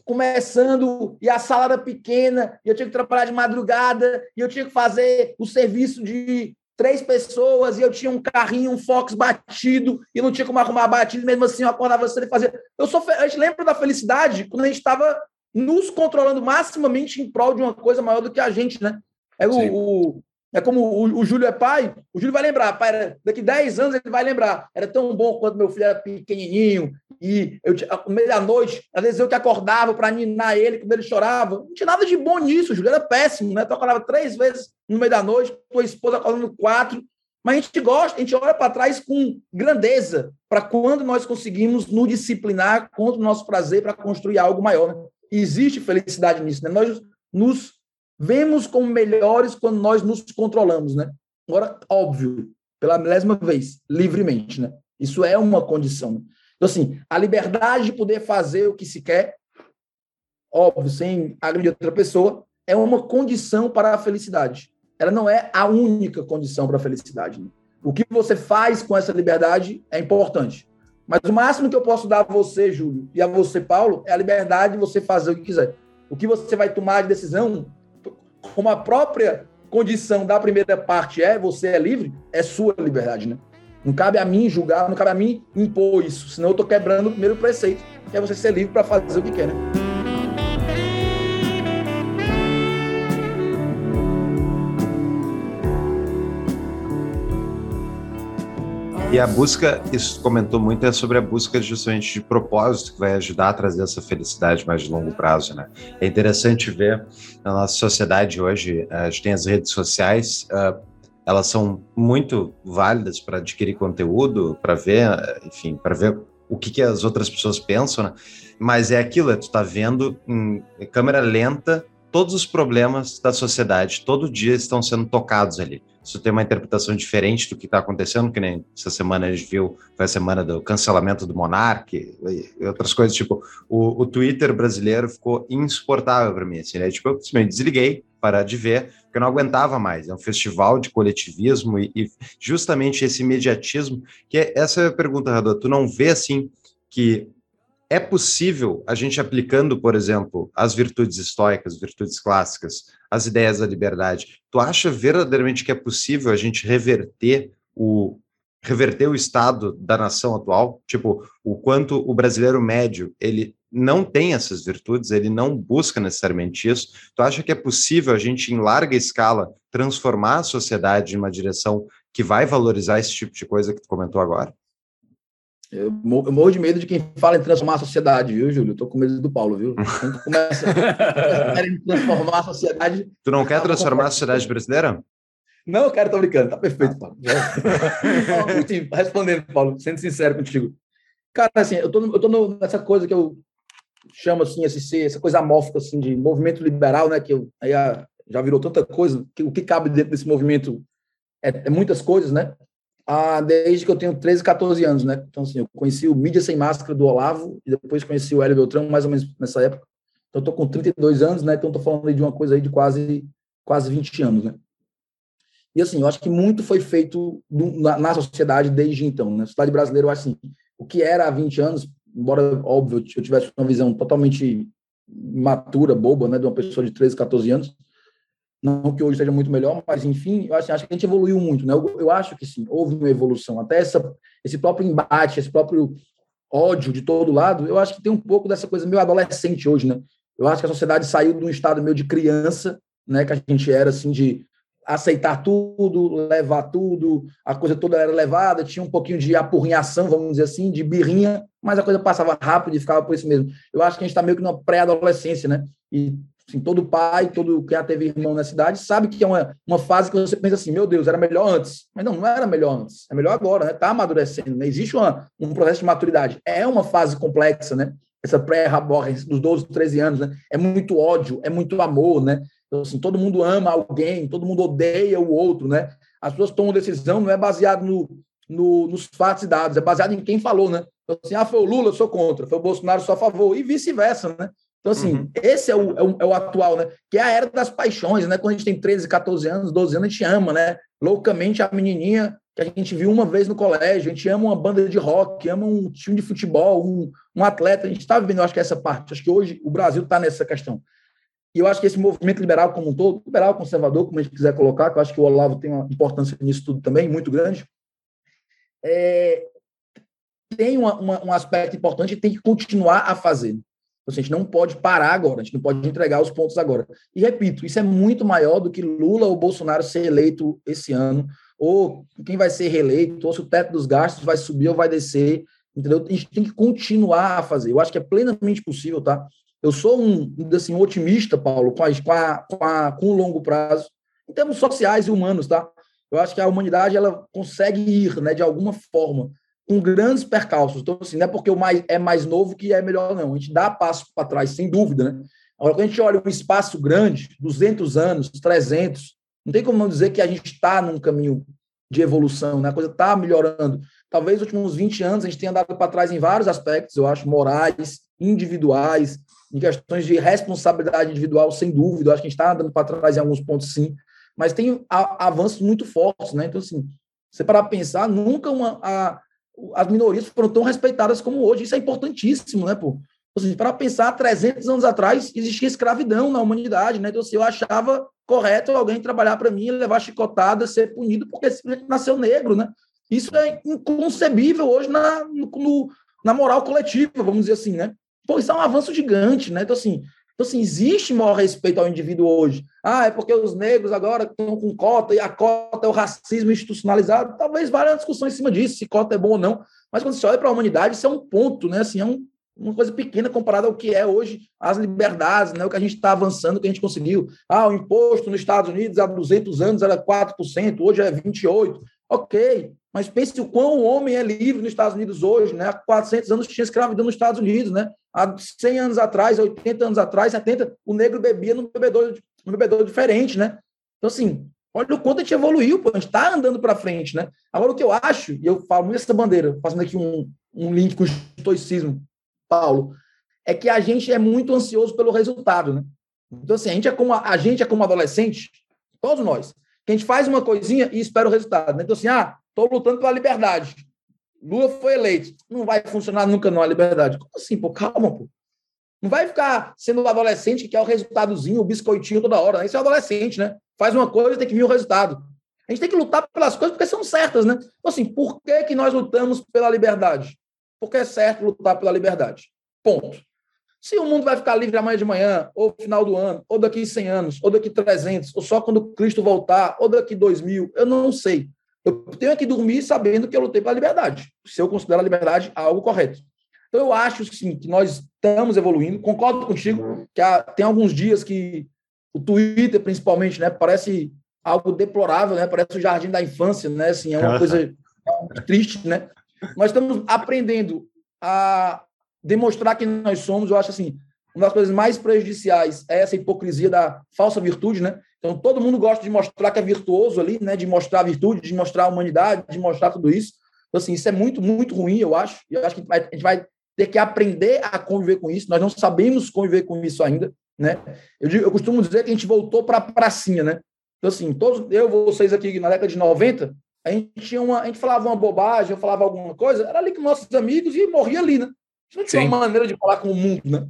começando, e a sala era pequena, e eu tinha que trabalhar de madrugada, e eu tinha que fazer o serviço de três pessoas e eu tinha um carrinho, um Fox batido e não tinha como arrumar batido, mesmo assim eu acordava cedo e fazia. Eu sou a gente lembra da felicidade quando a gente estava nos controlando maximamente em prol de uma coisa maior do que a gente, né? É o, o, É como o, o Júlio é pai, o Júlio vai lembrar, pai, daqui 10 anos ele vai lembrar. Era tão bom quando meu filho era pequenininho, e eu, no meio da noite, às vezes eu que acordava para ninar ele quando ele chorava. Não tinha nada de bom nisso, Júlio, era péssimo, né? Tu acordava três vezes no meio da noite, tua esposa acordando quatro, mas a gente gosta, a gente olha para trás com grandeza para quando nós conseguimos nos disciplinar contra o nosso prazer para construir algo maior. Né? existe felicidade nisso. Né? Nós nos vemos como melhores quando nós nos controlamos. Né? Agora, óbvio, pela milésima vez, livremente. Né? Isso é uma condição. Então, assim, a liberdade de poder fazer o que se quer, óbvio, sem agredir outra pessoa, é uma condição para a felicidade ela não é a única condição para a felicidade. Né? O que você faz com essa liberdade é importante. Mas o máximo que eu posso dar a você, Júlio, e a você, Paulo, é a liberdade de você fazer o que quiser. O que você vai tomar de decisão, como a própria condição da primeira parte é você é livre, é sua liberdade, né? Não cabe a mim julgar, não cabe a mim impor isso, senão eu estou quebrando o primeiro preceito, que é você ser livre para fazer o que quer, né? E a busca, isso comentou muito, é sobre a busca justamente de propósito, que vai ajudar a trazer essa felicidade mais de longo prazo, né? É interessante ver na nossa sociedade hoje, a gente tem as redes sociais, uh, elas são muito válidas para adquirir conteúdo, para ver, enfim, para ver o que, que as outras pessoas pensam, né? Mas é aquilo, é tu tá vendo em câmera lenta todos os problemas da sociedade, todo dia estão sendo tocados ali isso tem uma interpretação diferente do que está acontecendo, que nem essa semana a gente viu, foi a semana do cancelamento do Monark e outras coisas, tipo, o, o Twitter brasileiro ficou insuportável para mim, assim, né? Tipo, eu simplesmente desliguei, parar de ver, porque eu não aguentava mais. É um festival de coletivismo e, e justamente esse imediatismo, que é, essa é a pergunta, Radô, tu não vê, assim, que é possível a gente aplicando, por exemplo, as virtudes estoicas, virtudes clássicas, as ideias da liberdade. Tu acha verdadeiramente que é possível a gente reverter o reverter o estado da nação atual? Tipo, o quanto o brasileiro médio, ele não tem essas virtudes, ele não busca necessariamente isso. Tu acha que é possível a gente em larga escala transformar a sociedade em uma direção que vai valorizar esse tipo de coisa que tu comentou agora? Eu morro de medo de quem fala em transformar a sociedade, viu, Júlio? Eu tô com medo do Paulo, viu? Quando começa a transformar a sociedade. Tu não quer transformar a sociedade brasileira? Não, eu quero, tô brincando. Tá perfeito, Paulo. respondendo, Paulo, sendo sincero contigo. Cara, assim, eu tô, eu tô nessa coisa que eu chamo assim, esse, essa coisa amórfica assim, de movimento liberal, né? Que eu, aí já virou tanta coisa, que o que cabe dentro desse movimento é, é muitas coisas, né? Ah, desde que eu tenho 13, 14 anos, né? Então, assim, eu conheci o Mídia Sem Máscara do Olavo e depois conheci o Hélio Beltrão, mais ou menos nessa época. Então, tô com 32 anos, né? Então, tô falando de uma coisa aí de quase, quase 20 anos, né? E, assim, eu acho que muito foi feito na, na sociedade desde então, né? A sociedade brasileira, eu acho assim, o que era há 20 anos, embora, óbvio, eu tivesse uma visão totalmente matura, boba, né? De uma pessoa de 13, 14 anos, não que hoje seja muito melhor, mas enfim, eu acho, acho que a gente evoluiu muito, né? Eu, eu, acho que sim, houve uma evolução. Até essa, esse próprio embate, esse próprio ódio de todo lado, eu acho que tem um pouco dessa coisa meio adolescente hoje, né? Eu acho que a sociedade saiu de um estado meio de criança, né? Que a gente era assim de aceitar tudo, levar tudo, a coisa toda era levada, tinha um pouquinho de apurrinhação, vamos dizer assim, de birrinha, mas a coisa passava rápido e ficava por isso mesmo. Eu acho que a gente está meio que numa pré-adolescência, né? E Assim, todo pai, todo quem já teve irmão na cidade, sabe que é uma, uma fase que você pensa assim, meu Deus, era melhor antes. Mas não, não era melhor antes. É melhor agora, né? Está amadurecendo. Né? Existe uma, um processo de maturidade. É uma fase complexa, né? Essa pré-raborra dos 12, 13 anos, né? É muito ódio, é muito amor, né? Então, assim, todo mundo ama alguém, todo mundo odeia o outro, né? As pessoas tomam decisão, não é baseado no, no, nos fatos e dados, é baseado em quem falou, né? Então, assim, ah, foi o Lula, eu sou contra, foi o Bolsonaro, eu sou a favor, e vice-versa, né? Então, assim, uhum. esse é o, é o, é, o, atual, né? Que é a era das paixões, né? Quando a gente tem 13, 14 anos, 12 anos, a gente ama, né? Loucamente a menininha que a gente viu uma vez no colégio, a gente ama uma banda de rock, ama um time de futebol, um, um atleta, a gente está vivendo, eu acho que essa parte. Acho que hoje o Brasil está nessa questão. E eu acho que esse movimento liberal como um todo, liberal, conservador, como a gente quiser colocar, que eu acho que o Olavo tem uma importância nisso tudo também, muito grande, é, tem uma, uma, um aspecto importante e tem que continuar a fazer. Assim, a gente não pode parar agora, a gente não pode entregar os pontos agora. E repito, isso é muito maior do que Lula ou Bolsonaro ser eleito esse ano, ou quem vai ser reeleito, ou se o teto dos gastos vai subir ou vai descer, entendeu? A gente tem que continuar a fazer. Eu acho que é plenamente possível, tá? Eu sou um, assim, otimista, Paulo, com, a, com, a, com, a, com o longo prazo, em termos sociais e humanos, tá? Eu acho que a humanidade ela consegue ir, né, de alguma forma, com grandes percalços. Então, assim, não é porque o mais é mais novo que é melhor, não. A gente dá passo para trás, sem dúvida, né? Agora, quando a gente olha um espaço grande, 200 anos, 300, não tem como não dizer que a gente está num caminho de evolução, né? A coisa está melhorando. Talvez nos últimos 20 anos a gente tenha dado para trás em vários aspectos, eu acho, morais, individuais, em questões de responsabilidade individual, sem dúvida. Eu acho que a gente está andando para trás em alguns pontos, sim. Mas tem avanços muito fortes, né? Então, assim, você para pensar, nunca uma, a, as minorias foram tão respeitadas como hoje. Isso é importantíssimo, né, pô? Assim, para pensar, 300 anos atrás existia escravidão na humanidade, né? Então, assim, eu achava correto alguém trabalhar para mim, levar chicotada, ser punido porque nasceu negro, né? Isso é inconcebível hoje na, no, na moral coletiva, vamos dizer assim, né? Pô, isso é um avanço gigante, né? Então, assim, então, assim, existe maior respeito ao indivíduo hoje. Ah, é porque os negros agora estão com cota e a cota é o racismo institucionalizado. Talvez valha uma discussão em cima disso, se cota é bom ou não. Mas quando você olha para a humanidade, isso é um ponto, né? Assim, é um, uma coisa pequena comparada ao que é hoje as liberdades, né? o que a gente está avançando, o que a gente conseguiu. Ah, o imposto nos Estados Unidos há 200 anos era 4%, hoje é 28%. Ok, mas pense o quão o homem é livre nos Estados Unidos hoje, né? Há 400 anos tinha escravidão nos Estados Unidos, né? Há 100 anos atrás, 80 anos atrás, 70, o negro bebia num bebedouro, num bebedouro diferente, né? Então, assim, olha o quanto a gente evoluiu, pô, a gente está andando para frente, né? Agora, o que eu acho, e eu falo muito essa bandeira, fazendo aqui um, um link com o estoicismo, Paulo, é que a gente é muito ansioso pelo resultado, né? Então, assim, a gente é como, a gente é como adolescente, todos nós, que a gente faz uma coisinha e espera o resultado, né? Então, assim, ah, estou lutando pela liberdade. Lula foi eleito. Não vai funcionar nunca não a liberdade. Como assim, pô? Calma, pô. Não vai ficar sendo o adolescente que quer o resultadozinho, o biscoitinho toda hora. Né? Isso é adolescente, né? Faz uma coisa tem que vir o resultado. A gente tem que lutar pelas coisas porque são certas, né? Então, assim, por que, que nós lutamos pela liberdade? Porque é certo lutar pela liberdade. Ponto. Se o mundo vai ficar livre amanhã de manhã, ou final do ano, ou daqui 100 anos, ou daqui 300, ou só quando Cristo voltar, ou daqui 2000, eu não sei. Eu tenho que dormir sabendo que eu lutei pela liberdade, se eu considero a liberdade algo correto. Então, eu acho, sim, que nós estamos evoluindo. Concordo contigo que há, tem alguns dias que o Twitter, principalmente, né, parece algo deplorável, né? Parece o jardim da infância, né? Assim, é uma coisa triste, né? Nós estamos aprendendo a demonstrar quem nós somos. Eu acho assim, uma das coisas mais prejudiciais é essa hipocrisia da falsa virtude, né? Então, todo mundo gosta de mostrar que é virtuoso ali, né? De mostrar a virtude, de mostrar a humanidade, de mostrar tudo isso. Então, assim, isso é muito, muito ruim, eu acho. E eu acho que a gente vai ter que aprender a conviver com isso. Nós não sabemos conviver com isso ainda, né? Eu, digo, eu costumo dizer que a gente voltou para a pracinha, né? Então, assim, todos, eu, vocês aqui na década de 90, a gente tinha uma, a gente falava uma bobagem, eu falava alguma coisa, era ali com nossos amigos e morria ali, né? A gente não tinha Sim. uma maneira de falar com o mundo, né?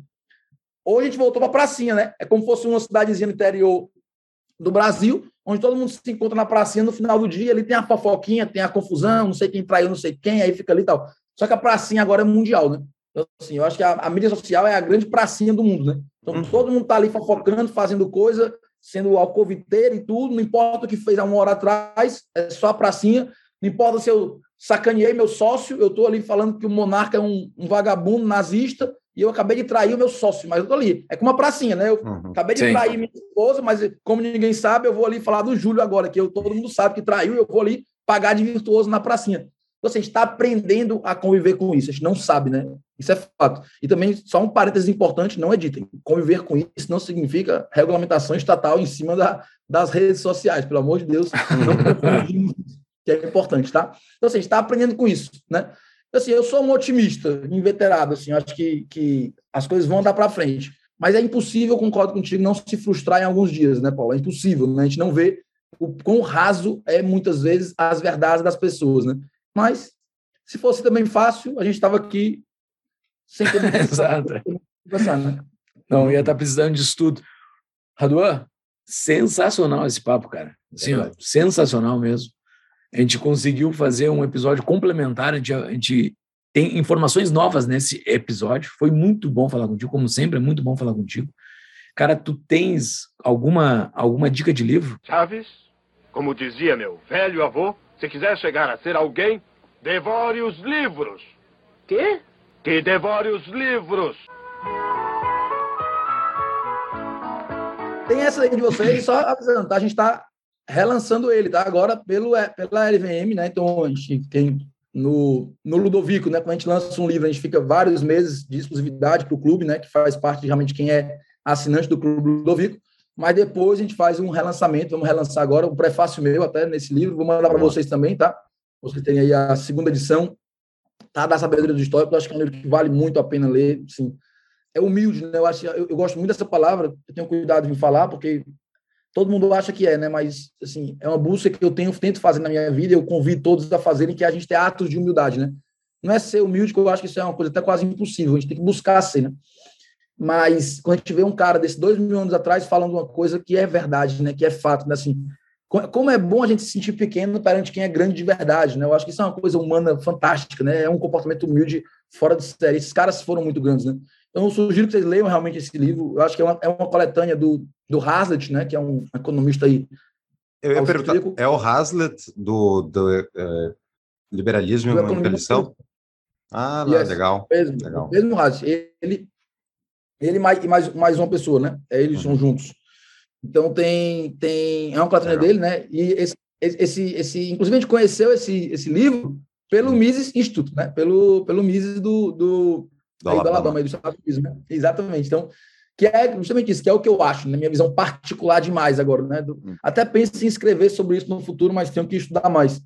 Hoje a gente voltou para a pracinha, né? É como se fosse uma cidadezinha no interior do Brasil, onde todo mundo se encontra na pracinha no final do dia, ali tem a fofoquinha, tem a confusão, não sei quem traiu, não sei quem, aí fica ali e tal. Só que a pracinha agora é mundial, né? Então, assim, eu acho que a, a mídia social é a grande pracinha do mundo, né? Então, uhum. todo mundo tá ali fofocando, fazendo coisa, sendo alcoviteiro e tudo, não importa o que fez há uma hora atrás, é só a pracinha, não importa se eu sacaneei meu sócio, eu tô ali falando que o monarca é um, um vagabundo nazista, e eu acabei de trair o meu sócio, mas eu tô ali. É como uma pracinha, né? Eu uhum. acabei de Sim. trair minha esposa, mas como ninguém sabe, eu vou ali falar do Júlio agora, que eu, todo mundo sabe que traiu, eu vou ali pagar de virtuoso na pracinha. Então, assim, a gente está aprendendo a conviver com isso, a gente não sabe, né? Isso é fato. E também, só um parênteses importante, não editem. Conviver com isso não significa regulamentação estatal em cima da, das redes sociais, pelo amor de Deus, não confundimos que é importante, tá? Então, assim, a gente está aprendendo com isso, né? Assim, eu sou um otimista, inveterado, assim, acho que, que as coisas vão dar para frente. Mas é impossível, concordo contigo, não se frustrar em alguns dias, né, Paulo? É impossível, né? A gente não vê o quão raso é, muitas vezes, as verdades das pessoas, né? Mas, se fosse também fácil, a gente estava aqui sem ter... Exato. né? Não, ia estar tá precisando de estudo. Raduan, sensacional esse papo, cara. Assim, ó, sensacional mesmo a gente conseguiu fazer um episódio complementar, a gente, a gente tem informações novas nesse episódio. Foi muito bom falar contigo, como sempre, é muito bom falar contigo. Cara, tu tens alguma, alguma dica de livro? Chaves, como dizia meu velho avô, se quiser chegar a ser alguém, devore os livros. Quê? Que devore os livros. Tem essa aí de vocês, só avisando, tá? A gente está relançando ele, tá? Agora pelo, pela LVM, né? Então a gente tem no, no Ludovico, né? Quando a gente lança um livro, a gente fica vários meses de exclusividade para o clube, né? Que faz parte de realmente quem é assinante do Clube Ludovico. Mas depois a gente faz um relançamento, vamos relançar agora o um prefácio meu até nesse livro, vou mandar para vocês também, tá? Você tem aí a segunda edição, tá? Da Sabedoria do Histórico, eu acho que é um livro que vale muito a pena ler, assim, é humilde, né? Eu, acho, eu, eu, gosto muito dessa palavra, eu tenho cuidado em falar, porque todo mundo acha que é, né? Mas, assim, é uma busca que eu tenho, tento fazer na minha vida, eu convido todos a fazerem, que a gente tem atos de humildade, né? Não é ser humilde, que eu acho que isso é uma coisa até quase impossível, a gente tem que buscar ser, né? Mas quando a gente vê um cara desses dois mil anos atrás falando uma coisa que é verdade, né? Que é fato, né? Assim, como é bom a gente se sentir pequeno perante quem é grande de verdade, né? Eu acho que isso é uma coisa humana fantástica, né? É um comportamento humilde fora de série. Esses caras foram muito grandes, né? Então, eu sugiro que vocês leiam realmente esse livro. Eu acho que é uma, é uma coletânea do, do Hazlitt, né, que é um economista aí. Eu ia perguntar, é o Hazlitt do, do é, liberalismo do e impelição? Ah, yes, legal. Mesmo, legal. mesmo Hazlitt. Ele, ele mais, mais, mais uma pessoa, né? É, eles uhum. são juntos. Então, tem, tem é uma coletânea dele, né? E esse, esse, esse, inclusive, a gente conheceu esse, esse livro pelo Mises Instituto, né? Pelo, pelo Mises do, do do Alabama. do Alabama, dos Estados Unidos, né? Exatamente. Então, que é justamente isso, que é o que eu acho, na minha visão particular demais agora, né? Do, hum. Até penso em escrever sobre isso no futuro, mas tenho que estudar mais.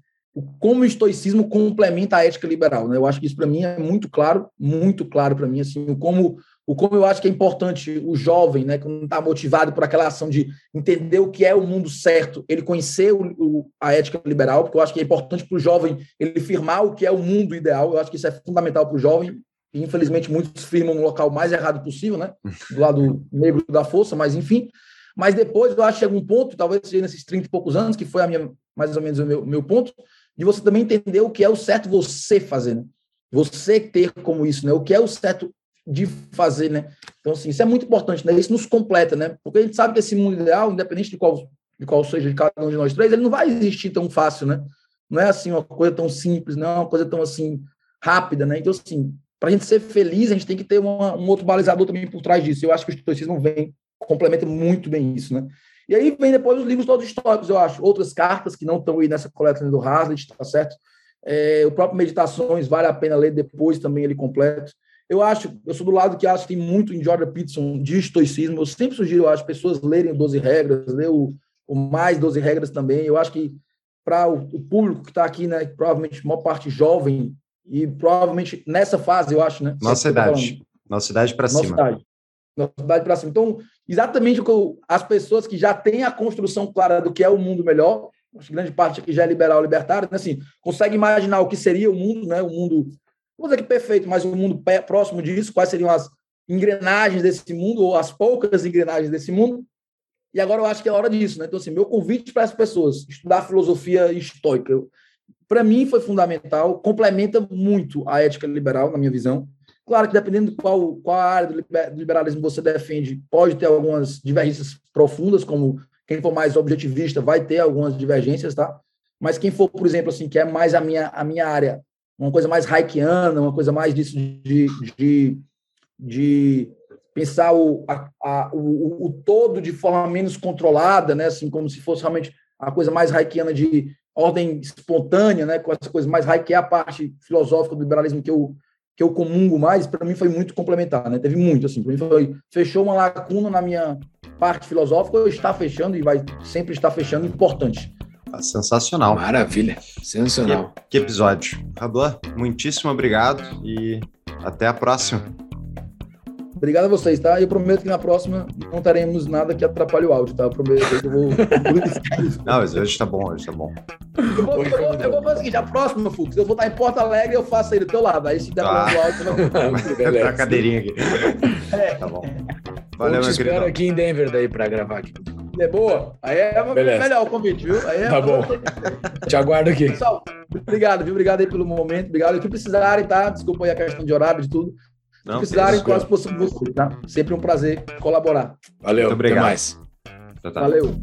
Como o estoicismo complementa a ética liberal, né? Eu acho que isso para mim é muito claro, muito claro para mim, assim, como o como eu acho que é importante o jovem, né, que não está motivado por aquela ação de entender o que é o mundo certo, ele conhecer o, o, a ética liberal, porque eu acho que é importante para o jovem ele firmar o que é o mundo ideal. Eu acho que isso é fundamental para o jovem infelizmente muitos firmam no local mais errado possível, né? Do lado negro da força, mas enfim. Mas depois eu acho que chega um ponto, talvez seja nesses 30 e poucos anos, que foi a minha, mais ou menos o meu, meu ponto, de você também entender o que é o certo você fazer, né? Você ter como isso, né? O que é o certo de fazer, né? Então, assim, isso é muito importante, né? Isso nos completa, né? Porque a gente sabe que esse mundo ideal, independente de qual, de qual seja de cada um de nós três, ele não vai existir tão fácil, né? Não é assim uma coisa tão simples, não é uma coisa tão assim rápida, né? Então, assim, para a gente ser feliz, a gente tem que ter uma, um outro balizador também por trás disso. Eu acho que o estoicismo vem, complementa muito bem isso, né? E aí vem depois os livros todos históricos, eu acho. Outras cartas que não estão aí nessa coletânea do Hazlitt, tá certo? É, o próprio Meditações vale a pena ler depois também ele completo. Eu acho, eu sou do lado que acho que tem muito em Jordan Peterson de estoicismo. Eu sempre sugiro, acho, pessoas lerem 12 regras, ler o, o mais 12 regras também. Eu acho que para o, o, público que está aqui, né, provavelmente maior parte jovem, e provavelmente nessa fase, eu acho, né? Nossa idade. Nossa idade para cima. Idade. Nossa idade para cima. Então, exatamente o que eu, as pessoas que já têm a construção clara do que é o mundo melhor, acho que grande parte aqui já é liberal, libertário, né? assim, consegue imaginar o que seria o mundo, né? O mundo, vou dizer que perfeito, mas o mundo próximo disso, quais seriam as engrenagens desse mundo, ou as poucas engrenagens desse mundo. E agora eu acho que é hora disso, né? Então, assim, meu convite para as pessoas, estudar filosofia estoica para mim foi fundamental, complementa muito a ética liberal, na minha visão. Claro que dependendo de qual, qual área do liberalismo você defende, pode ter algumas divergências profundas, como quem for mais objetivista vai ter algumas divergências, tá? Mas quem for, por exemplo, assim, que é mais a minha, a minha área, uma coisa mais haikiana, uma coisa mais disso de, de, de pensar o, a, a, o, o, todo de forma menos controlada, né? Assim, como se fosse realmente a coisa mais haikiana de ordem espontânea, né, com as coisas mais high, que é a parte filosófica do liberalismo que eu que eu comungo mais, para mim foi muito complementar, né? Teve muito assim, para mim foi fechou uma lacuna na minha parte filosófica, eu está fechando e vai sempre estar fechando importante. Ah, sensacional. Maravilha. Sensacional. Que, que episódio. Rador, muitíssimo obrigado e até a próxima. Obrigado a vocês, tá? Eu prometo que na próxima não teremos nada que atrapalhe o áudio, tá? Eu prometo que eu vou. não, mas hoje tá bom, hoje tá bom. Eu vou, eu vou, eu vou fazer o seguinte: a próxima, Fux, eu vou estar em Porto Alegre e eu faço aí do teu lado. Aí se der ah. o áudio, vai. tá a cadeirinha aqui. É. Tá bom. Valeu, eu te meu espero querido. aqui em Denver daí para gravar aqui. É boa? Aí é Beleza. melhor o convite, viu? Aí é Tá bom. Te aguardo aqui. Pessoal, obrigado, viu? Obrigado aí pelo momento. Obrigado. O que precisarem, tá? Desculpa aí a questão de horário, de tudo. Não, precisarem, estou à disposição de vocês, tá? Sempre um prazer colaborar. Valeu, Muito até obrigado. mais. Tá, tá. Valeu.